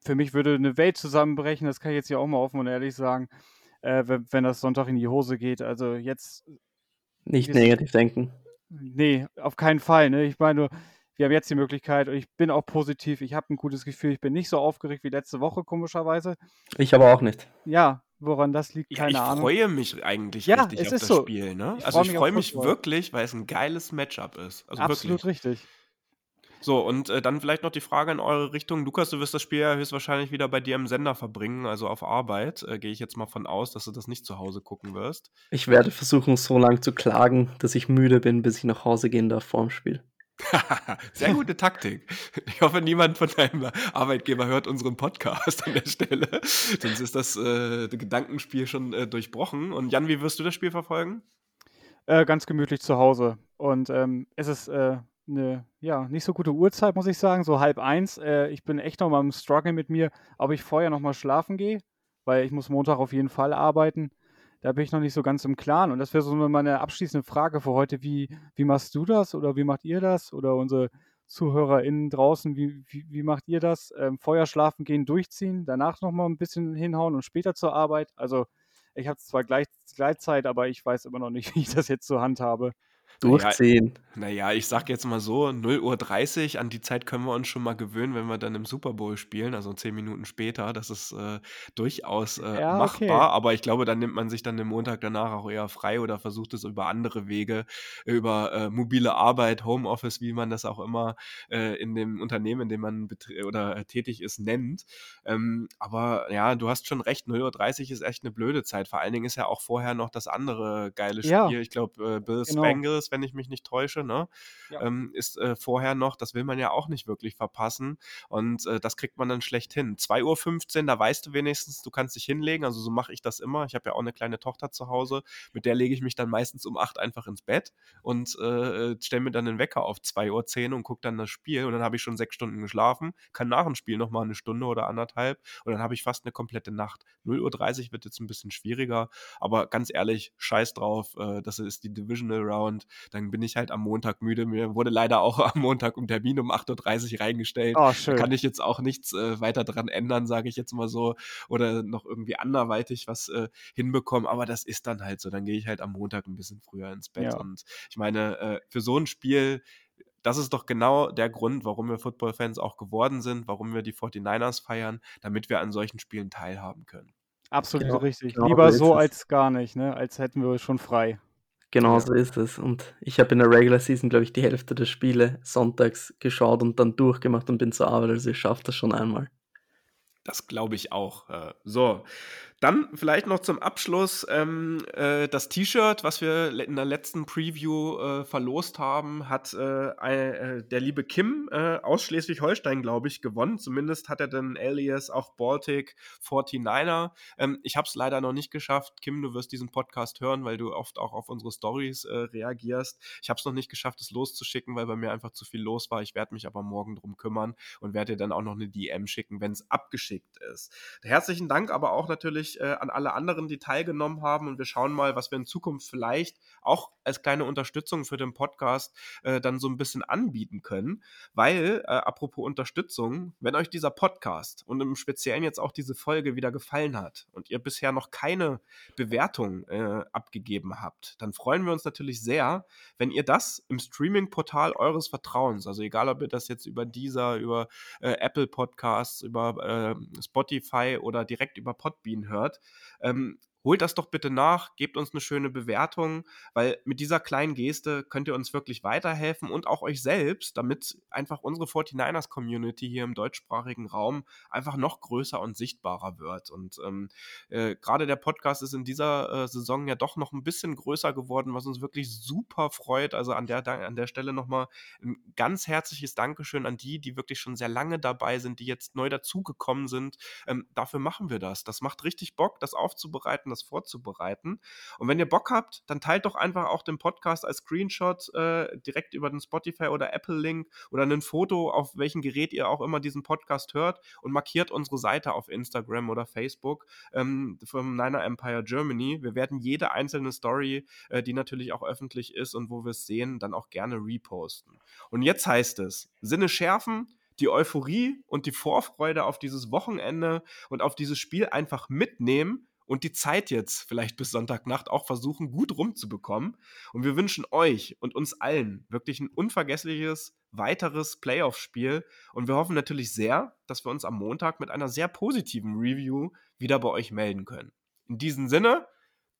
Speaker 4: für mich würde eine Welt zusammenbrechen, das kann ich jetzt hier auch mal offen und ehrlich sagen, äh, wenn, wenn das Sonntag in die Hose geht. Also jetzt.
Speaker 5: Nicht negativ denken.
Speaker 4: Nee, auf keinen Fall. Ne? Ich meine nur, wir haben jetzt die Möglichkeit und ich bin auch positiv. Ich habe ein gutes Gefühl. Ich bin nicht so aufgeregt wie letzte Woche, komischerweise.
Speaker 5: Ich aber auch nicht.
Speaker 4: Ja, woran das liegt, keine
Speaker 2: ja,
Speaker 4: ich
Speaker 2: Ahnung. Ich freue mich eigentlich ja, richtig auf das so. Spiel. Ne? Ich also ich freue mich wirklich, weil es ein geiles Matchup ist. Also
Speaker 4: Absolut wirklich. richtig.
Speaker 2: So, und äh, dann vielleicht noch die Frage in eure Richtung. Lukas, du wirst das Spiel ja höchstwahrscheinlich wieder bei dir im Sender verbringen, also auf Arbeit. Äh, Gehe ich jetzt mal von aus, dass du das nicht zu Hause gucken wirst.
Speaker 5: Ich werde versuchen, so lange zu klagen, dass ich müde bin, bis ich nach Hause gehen darf vorm Spiel.
Speaker 2: Sehr gute Taktik. Ich hoffe, niemand von deinem Arbeitgeber hört unseren Podcast an der Stelle. Sonst ist das äh, Gedankenspiel schon äh, durchbrochen. Und Jan, wie wirst du das Spiel verfolgen?
Speaker 4: Äh, ganz gemütlich zu Hause. Und ähm, es ist eine äh, ja, nicht so gute Uhrzeit, muss ich sagen, so halb eins. Äh, ich bin echt noch mal im Struggle mit mir, ob ich vorher noch mal schlafen gehe, weil ich muss Montag auf jeden Fall arbeiten da bin ich noch nicht so ganz im Klaren. Und das wäre so meine abschließende Frage für heute. Wie, wie machst du das oder wie macht ihr das? Oder unsere ZuhörerInnen draußen, wie, wie, wie macht ihr das? Ähm, Feuer schlafen gehen, durchziehen, danach nochmal ein bisschen hinhauen und später zur Arbeit? Also Ich habe zwar gleich, Gleitzeit, aber ich weiß immer noch nicht, wie ich das jetzt zur Hand habe.
Speaker 5: Durchziehen.
Speaker 2: Naja, ich sag jetzt mal so, 0.30 Uhr, an die Zeit können wir uns schon mal gewöhnen, wenn wir dann im Super Bowl spielen, also zehn Minuten später. Das ist äh, durchaus äh,
Speaker 4: Ja,
Speaker 2: machbar,
Speaker 4: okay.
Speaker 2: aber ich glaube, dann nimmt man sich dann den Montag danach auch eher frei oder versucht es über andere Wege, über äh, mobile Arbeit, Homeoffice, wie man das auch immer äh, in dem Unternehmen, in dem man oder äh, tätig ist, nennt. Ähm, aber ja, du hast schon recht, 0.30 Uhr ist echt eine blöde Zeit. Vor allen Dingen ist ja auch vorher noch das andere geile
Speaker 4: Ja.
Speaker 2: Spiel. Ich glaube, äh, Bills
Speaker 4: Genau.
Speaker 2: Bengals, wenn ich mich nicht täusche, ne?
Speaker 4: Ja.
Speaker 2: ähm, ist äh, vorher noch, das will man ja auch nicht wirklich verpassen. Und äh, das kriegt man dann schlecht hin. 2.15 Uhr, da weißt du wenigstens, du kannst dich hinlegen. Also so mache ich das immer. Ich habe ja auch eine kleine Tochter zu Hause. Mit der lege ich mich dann meistens um 8 einfach ins Bett und äh, stelle mir dann den Wecker auf 2.10 Uhr und gucke dann das Spiel. Und dann habe ich schon sechs Stunden geschlafen, kann nach dem Spiel nochmal eine Stunde oder anderthalb. Und dann habe ich fast eine komplette Nacht. 0.30 Uhr wird jetzt ein bisschen schwieriger. Aber ganz ehrlich, scheiß drauf. Äh, das ist die Divisional Round. Dann bin ich halt am Montag müde. Mir wurde leider auch am Montag um Termin um 8.30 Uhr reingestellt.
Speaker 4: Oh,
Speaker 2: Da
Speaker 4: schön.
Speaker 2: kann ich jetzt auch nichts äh, weiter dran ändern, sage ich jetzt mal so. Oder noch irgendwie anderweitig was äh, hinbekommen. Aber das ist dann halt so. Dann gehe ich halt am Montag ein bisschen früher ins Bett.
Speaker 4: Ja.
Speaker 2: Und ich meine, äh, für so ein Spiel, das ist doch genau der Grund, warum wir Football-Fans auch geworden sind, warum wir die 49ers feiern, damit wir an solchen Spielen teilhaben können.
Speaker 4: Absolut
Speaker 5: Genau,
Speaker 4: richtig.
Speaker 5: genau
Speaker 4: Lieber
Speaker 5: so
Speaker 4: als gar nicht, ne? Als hätten wir schon frei.
Speaker 5: Genau
Speaker 2: Ja.
Speaker 5: so ist es. Und ich habe in der Regular Season, glaube ich, die Hälfte der Spiele sonntags geschaut und dann durchgemacht und bin zur Arbeit. Also ich schaffe das schon einmal.
Speaker 2: Das glaube ich auch. Äh, So, dann vielleicht noch zum Abschluss ähm, äh, das T-Shirt, was wir in der letzten Preview äh, verlost haben, hat äh, äh, der liebe Kim äh, aus Schleswig-Holstein, glaube ich, gewonnen. Zumindest hat er den Alias auch Baltic 49er. Ähm, ich habe es leider noch nicht geschafft. Kim, du wirst diesen Podcast hören, weil du oft auch auf unsere Stories äh, reagierst. Ich habe es noch nicht geschafft, es loszuschicken, weil bei mir einfach zu viel los war. Ich werde mich aber morgen drum kümmern und werde dir dann auch noch eine DM schicken, wenn es abgeschickt ist. Herzlichen Dank aber auch natürlich äh, an alle anderen, die teilgenommen haben. Und wir schauen mal, was wir in Zukunft vielleicht auch als kleine Unterstützung für den Podcast äh, dann so ein bisschen anbieten können, weil, äh, apropos Unterstützung, wenn euch dieser Podcast und im Speziellen jetzt auch diese Folge wieder gefallen hat und ihr bisher noch keine Bewertung äh, abgegeben habt, dann freuen wir uns natürlich sehr, wenn ihr das im Streaming-Portal eures Vertrauens, also egal ob ihr das jetzt über dieser, über äh, Apple Podcasts, über äh, Spotify oder direkt über Podbean hört, ähm, holt das doch bitte nach, gebt uns eine schöne Bewertung, weil mit dieser kleinen Geste könnt ihr uns wirklich weiterhelfen und auch euch selbst, damit einfach unsere 49ers Community hier im deutschsprachigen Raum einfach noch größer und sichtbarer wird. Und ähm, äh, gerade der Podcast ist in dieser äh, Saison ja doch noch ein bisschen größer geworden, was uns wirklich super freut. Also an der, an der Stelle nochmal ein ganz herzliches Dankeschön an die, die wirklich schon sehr lange dabei sind, die jetzt neu dazugekommen sind. Ähm, dafür machen wir das. Das macht richtig Bock, das aufzubereiten, das vorzubereiten. Und wenn ihr Bock habt, dann teilt doch einfach auch den Podcast als Screenshot äh, direkt über den Spotify oder Apple-Link oder ein Foto, auf welchem Gerät ihr auch immer diesen Podcast hört und markiert unsere Seite auf Instagram oder Facebook ähm, vom Niner Empire Germany. Wir werden jede einzelne Story, äh, die natürlich auch öffentlich ist und wo wir es sehen, dann auch gerne reposten. Und jetzt heißt es, Sinne schärfen, die Euphorie und die Vorfreude auf dieses Wochenende und auf dieses Spiel einfach mitnehmen und die Zeit jetzt vielleicht bis Sonntagnacht auch versuchen, gut rumzubekommen. Und wir wünschen euch und uns allen wirklich ein unvergessliches weiteres Playoff-Spiel. Und wir hoffen natürlich sehr, dass wir uns am Montag mit einer sehr positiven Review wieder bei euch melden können. In diesem Sinne,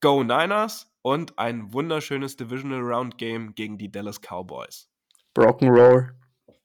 Speaker 2: Go Niners und ein wunderschönes Divisional Round Game gegen die Dallas Cowboys.
Speaker 5: Rock'n'Roll.